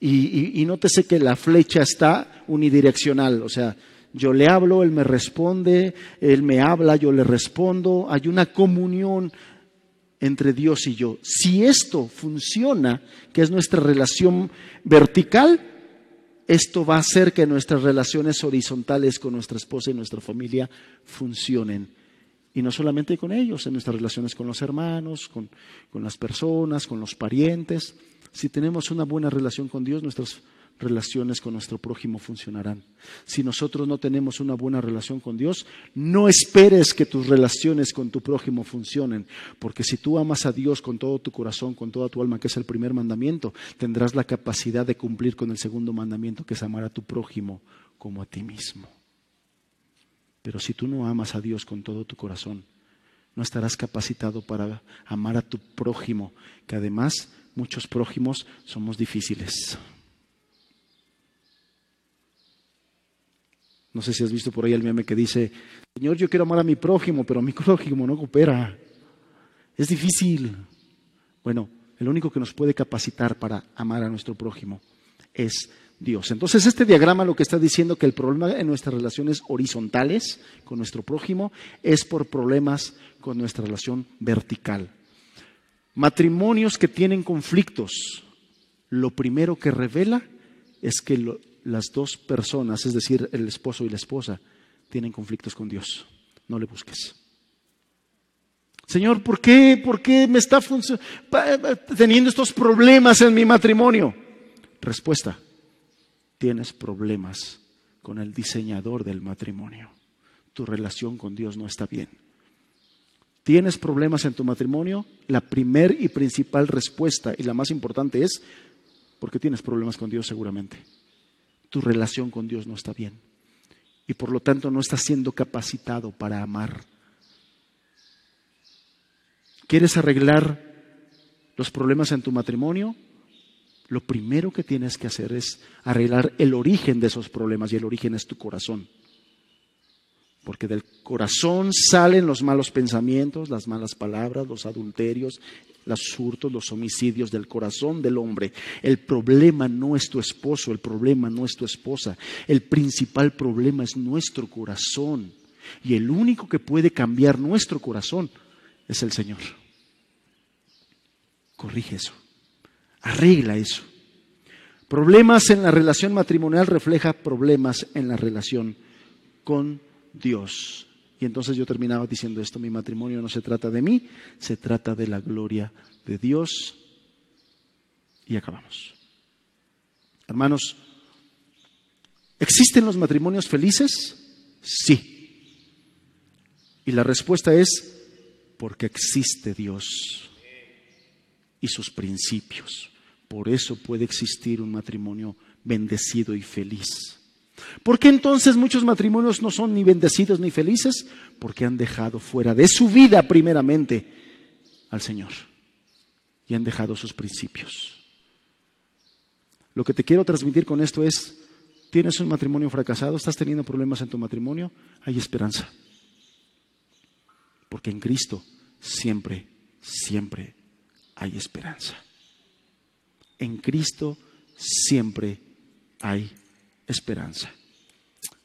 y, nótese que la flecha está unidireccional, o sea, yo le hablo, él me responde, él me habla, yo le respondo. Hay una comunión entre Dios y yo. Si esto funciona, que es nuestra relación vertical, esto va a hacer que nuestras relaciones horizontales con nuestra esposa y nuestra familia funcionen. Y no solamente con ellos, en nuestras relaciones con los hermanos, con, con las personas, con los parientes. Si tenemos una buena relación con Dios, nuestras relaciones con nuestro prójimo funcionarán. Si nosotros no tenemos una buena relación con Dios, no esperes que tus relaciones con tu prójimo funcionen, porque si tú amas a Dios con todo tu corazón, con toda tu alma, que es el primer mandamiento, tendrás la capacidad de cumplir con el segundo mandamiento, que es amar a tu prójimo como a ti mismo. Pero si tú no amas a Dios con todo tu corazón, no estarás capacitado para amar a tu prójimo, que además muchos prójimos somos difíciles. No sé si has visto por ahí el meme que dice, Señor, yo quiero amar a mi prójimo, pero mi prójimo no coopera. Es difícil. Bueno, el único que nos puede capacitar para amar a nuestro prójimo es Dios. Entonces, este diagrama lo que está diciendo que el problema en nuestras relaciones horizontales con nuestro prójimo es por problemas con nuestra relación vertical. Matrimonios que tienen conflictos, lo primero que revela es que lo, las dos personas, es decir, el esposo y la esposa, tienen conflictos con Dios. No le busques. Señor, ¿por qué, por qué me está teniendo estos problemas en mi matrimonio? Respuesta, tienes problemas con el diseñador del matrimonio. Tu relación con Dios no está bien. ¿Tienes problemas en tu matrimonio? La primer y principal respuesta y la más importante es porque tienes problemas con Dios seguramente tu relación con Dios no está bien. Y por lo tanto no estás siendo capacitado para amar. ¿Quieres arreglar los problemas en tu matrimonio? Lo primero que tienes que hacer es arreglar el origen de esos problemas y el origen es tu corazón. Porque del corazón salen los malos pensamientos, las malas palabras, los adulterios, los hurtos, los homicidios del corazón del hombre. El problema no es tu esposo, el problema no es tu esposa. El principal problema es nuestro corazón. Y el único que puede cambiar nuestro corazón es el Señor. Corrige eso. Arregla eso. Problemas en la relación matrimonial refleja problemas en la relación con Dios. Y entonces yo terminaba diciendo esto, mi matrimonio no se trata de mí, se trata de la gloria de Dios. Y acabamos. Hermanos, ¿existen los matrimonios felices? Sí. Y la respuesta es porque existe Dios y sus principios. Por eso puede existir un matrimonio bendecido y feliz. ¿Por qué entonces muchos matrimonios no son ni bendecidos ni felices? Porque han dejado fuera de su vida primeramente al Señor y han dejado sus principios. Lo que te quiero transmitir con esto es, tienes un matrimonio fracasado, estás teniendo problemas en tu matrimonio, hay esperanza. Porque en Cristo siempre, siempre hay esperanza. En Cristo siempre hay esperanza.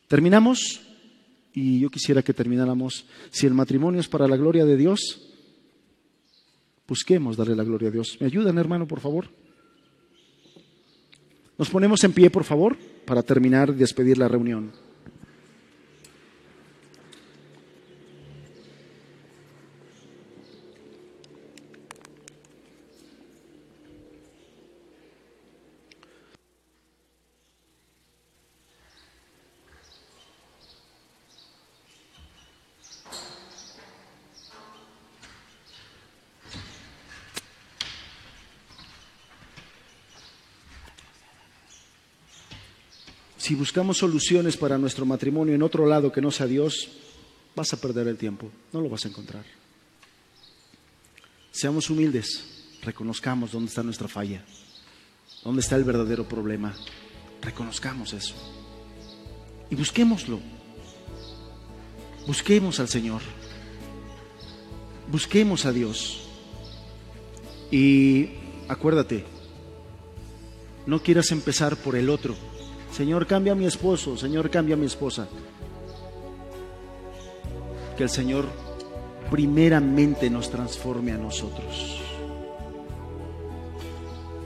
Terminamos y yo quisiera que termináramos. Si el matrimonio es para la gloria de Dios, busquemos darle la gloria a Dios. ¿Me ayudan, hermano, por favor? Nos ponemos en pie, por favor. para terminar y despedir la reunión. Si buscamos soluciones para nuestro matrimonio en otro lado que no sea Dios, vas a perder el tiempo, no lo vas a encontrar. Seamos humildes, reconozcamos dónde está nuestra falla, dónde está el verdadero problema, reconozcamos eso y busquémoslo. Busquemos al Señor, busquemos a Dios y acuérdate, no quieras empezar por el otro Señor, cambia a mi esposo, Señor, cambia a mi esposa. Que el Señor primeramente nos transforme a nosotros.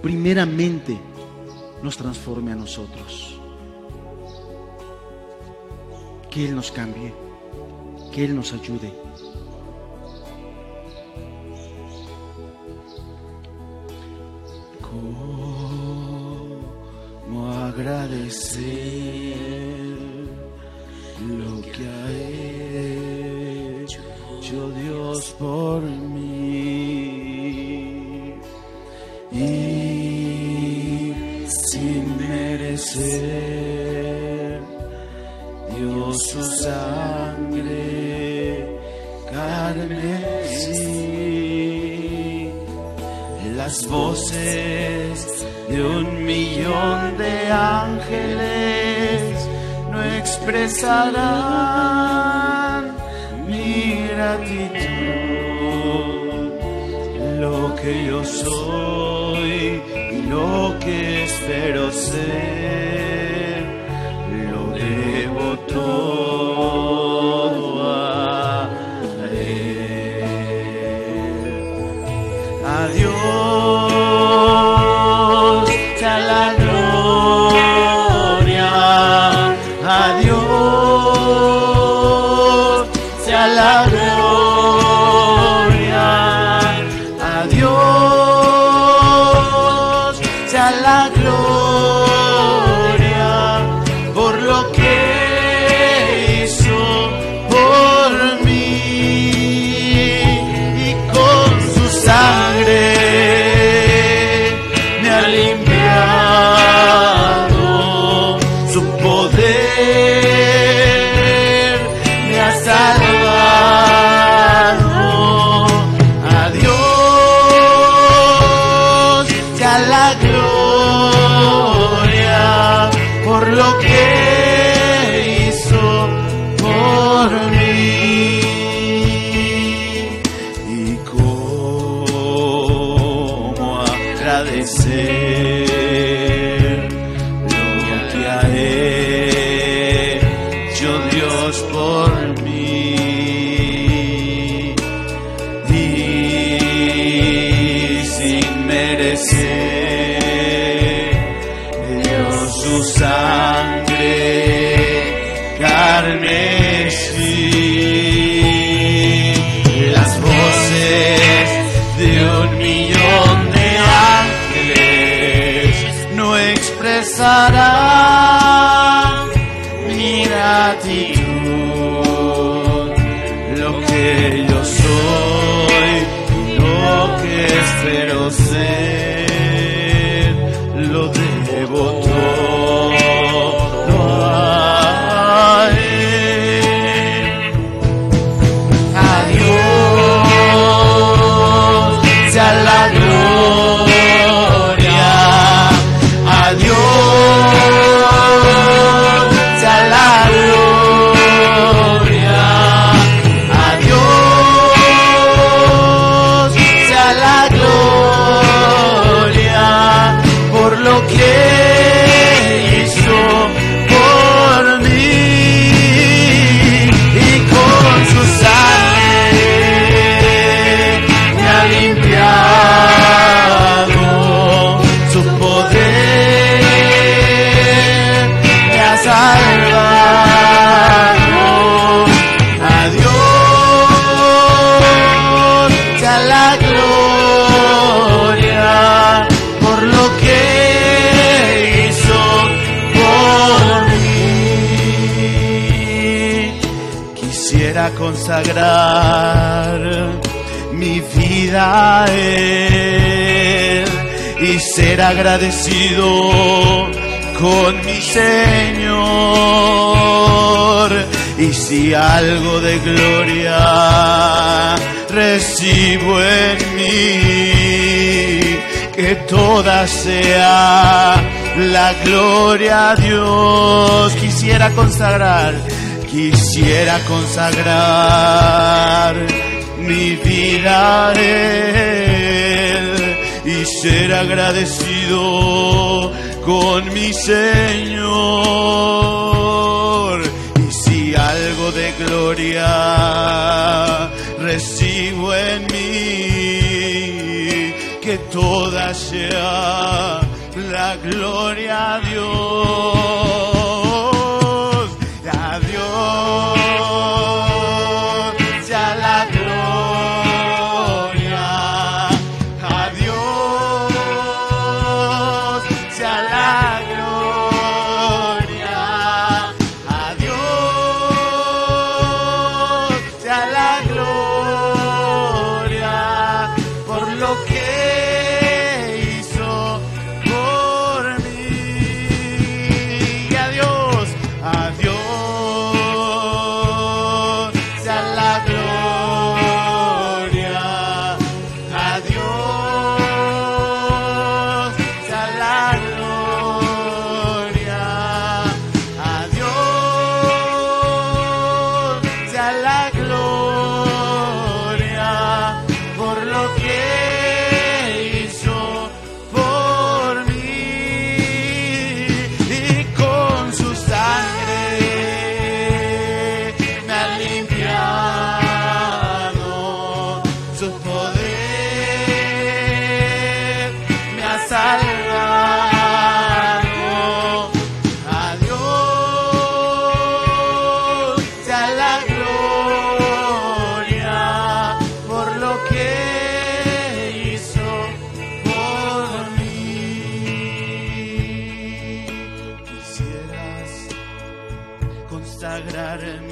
Primeramente nos transforme a nosotros. Que Él nos cambie, que Él nos ayude. Agradecer lo que ha hecho Dios por mí. Y sin merecer Dios su sangre carne las voces expresarán mi gratitud. Lo que yo soy y lo que espero ser, agradecido con mi Señor. Y si algo de gloria recibo en mí, que toda sea la gloria a Dios. Quisiera consagrar, quisiera consagrar mi vida a y ser agradecido con mi Señor. Y si algo de gloria recibo en mí, que toda sea la gloria a Dios. A Dios consagrar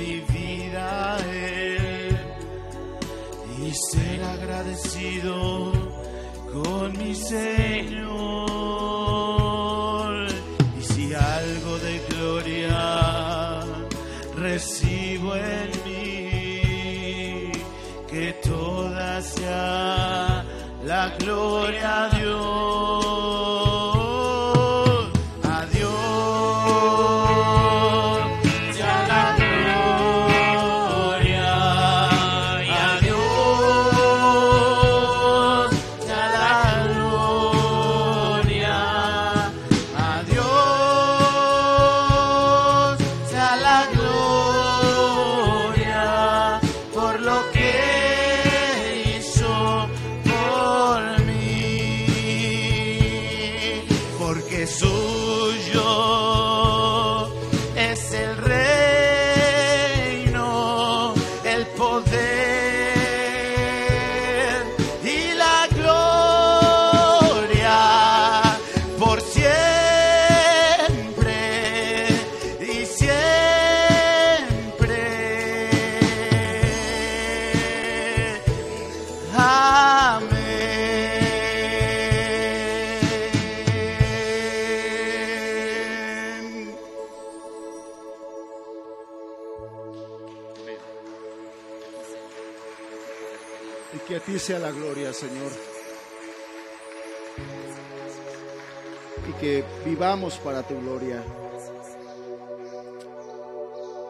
para tu gloria.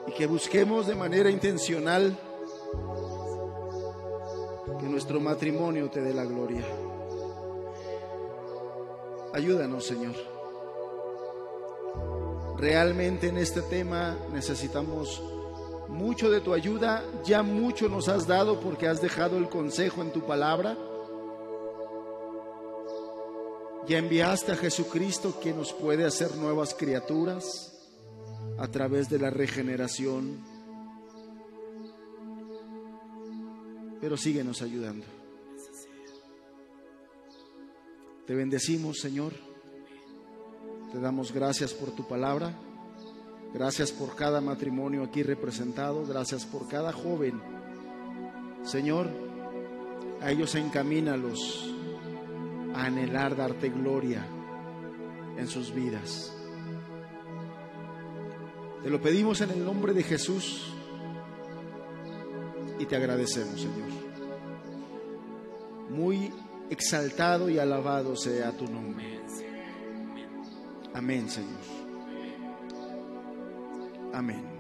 Y que busquemos de manera intencional que nuestro matrimonio te dé la gloria. Ayúdanos, Señor. Realmente en este tema necesitamos mucho de tu ayuda, ya mucho nos has dado porque has dejado el consejo en tu palabra. Ya enviaste a Jesucristo que nos puede hacer nuevas criaturas a través de la regeneración. Pero síguenos ayudando. Te bendecimos, Señor. Te damos gracias por tu palabra Gracias por cada matrimonio aquí representado. Gracias por cada joven. Señor, a ellos encamínalos a anhelar darte gloria en sus vidas. Te lo pedimos en el nombre de Jesús y te agradecemos, Señor. Muy exaltado y alabado sea tu nombre. Amén, Señor. Amén.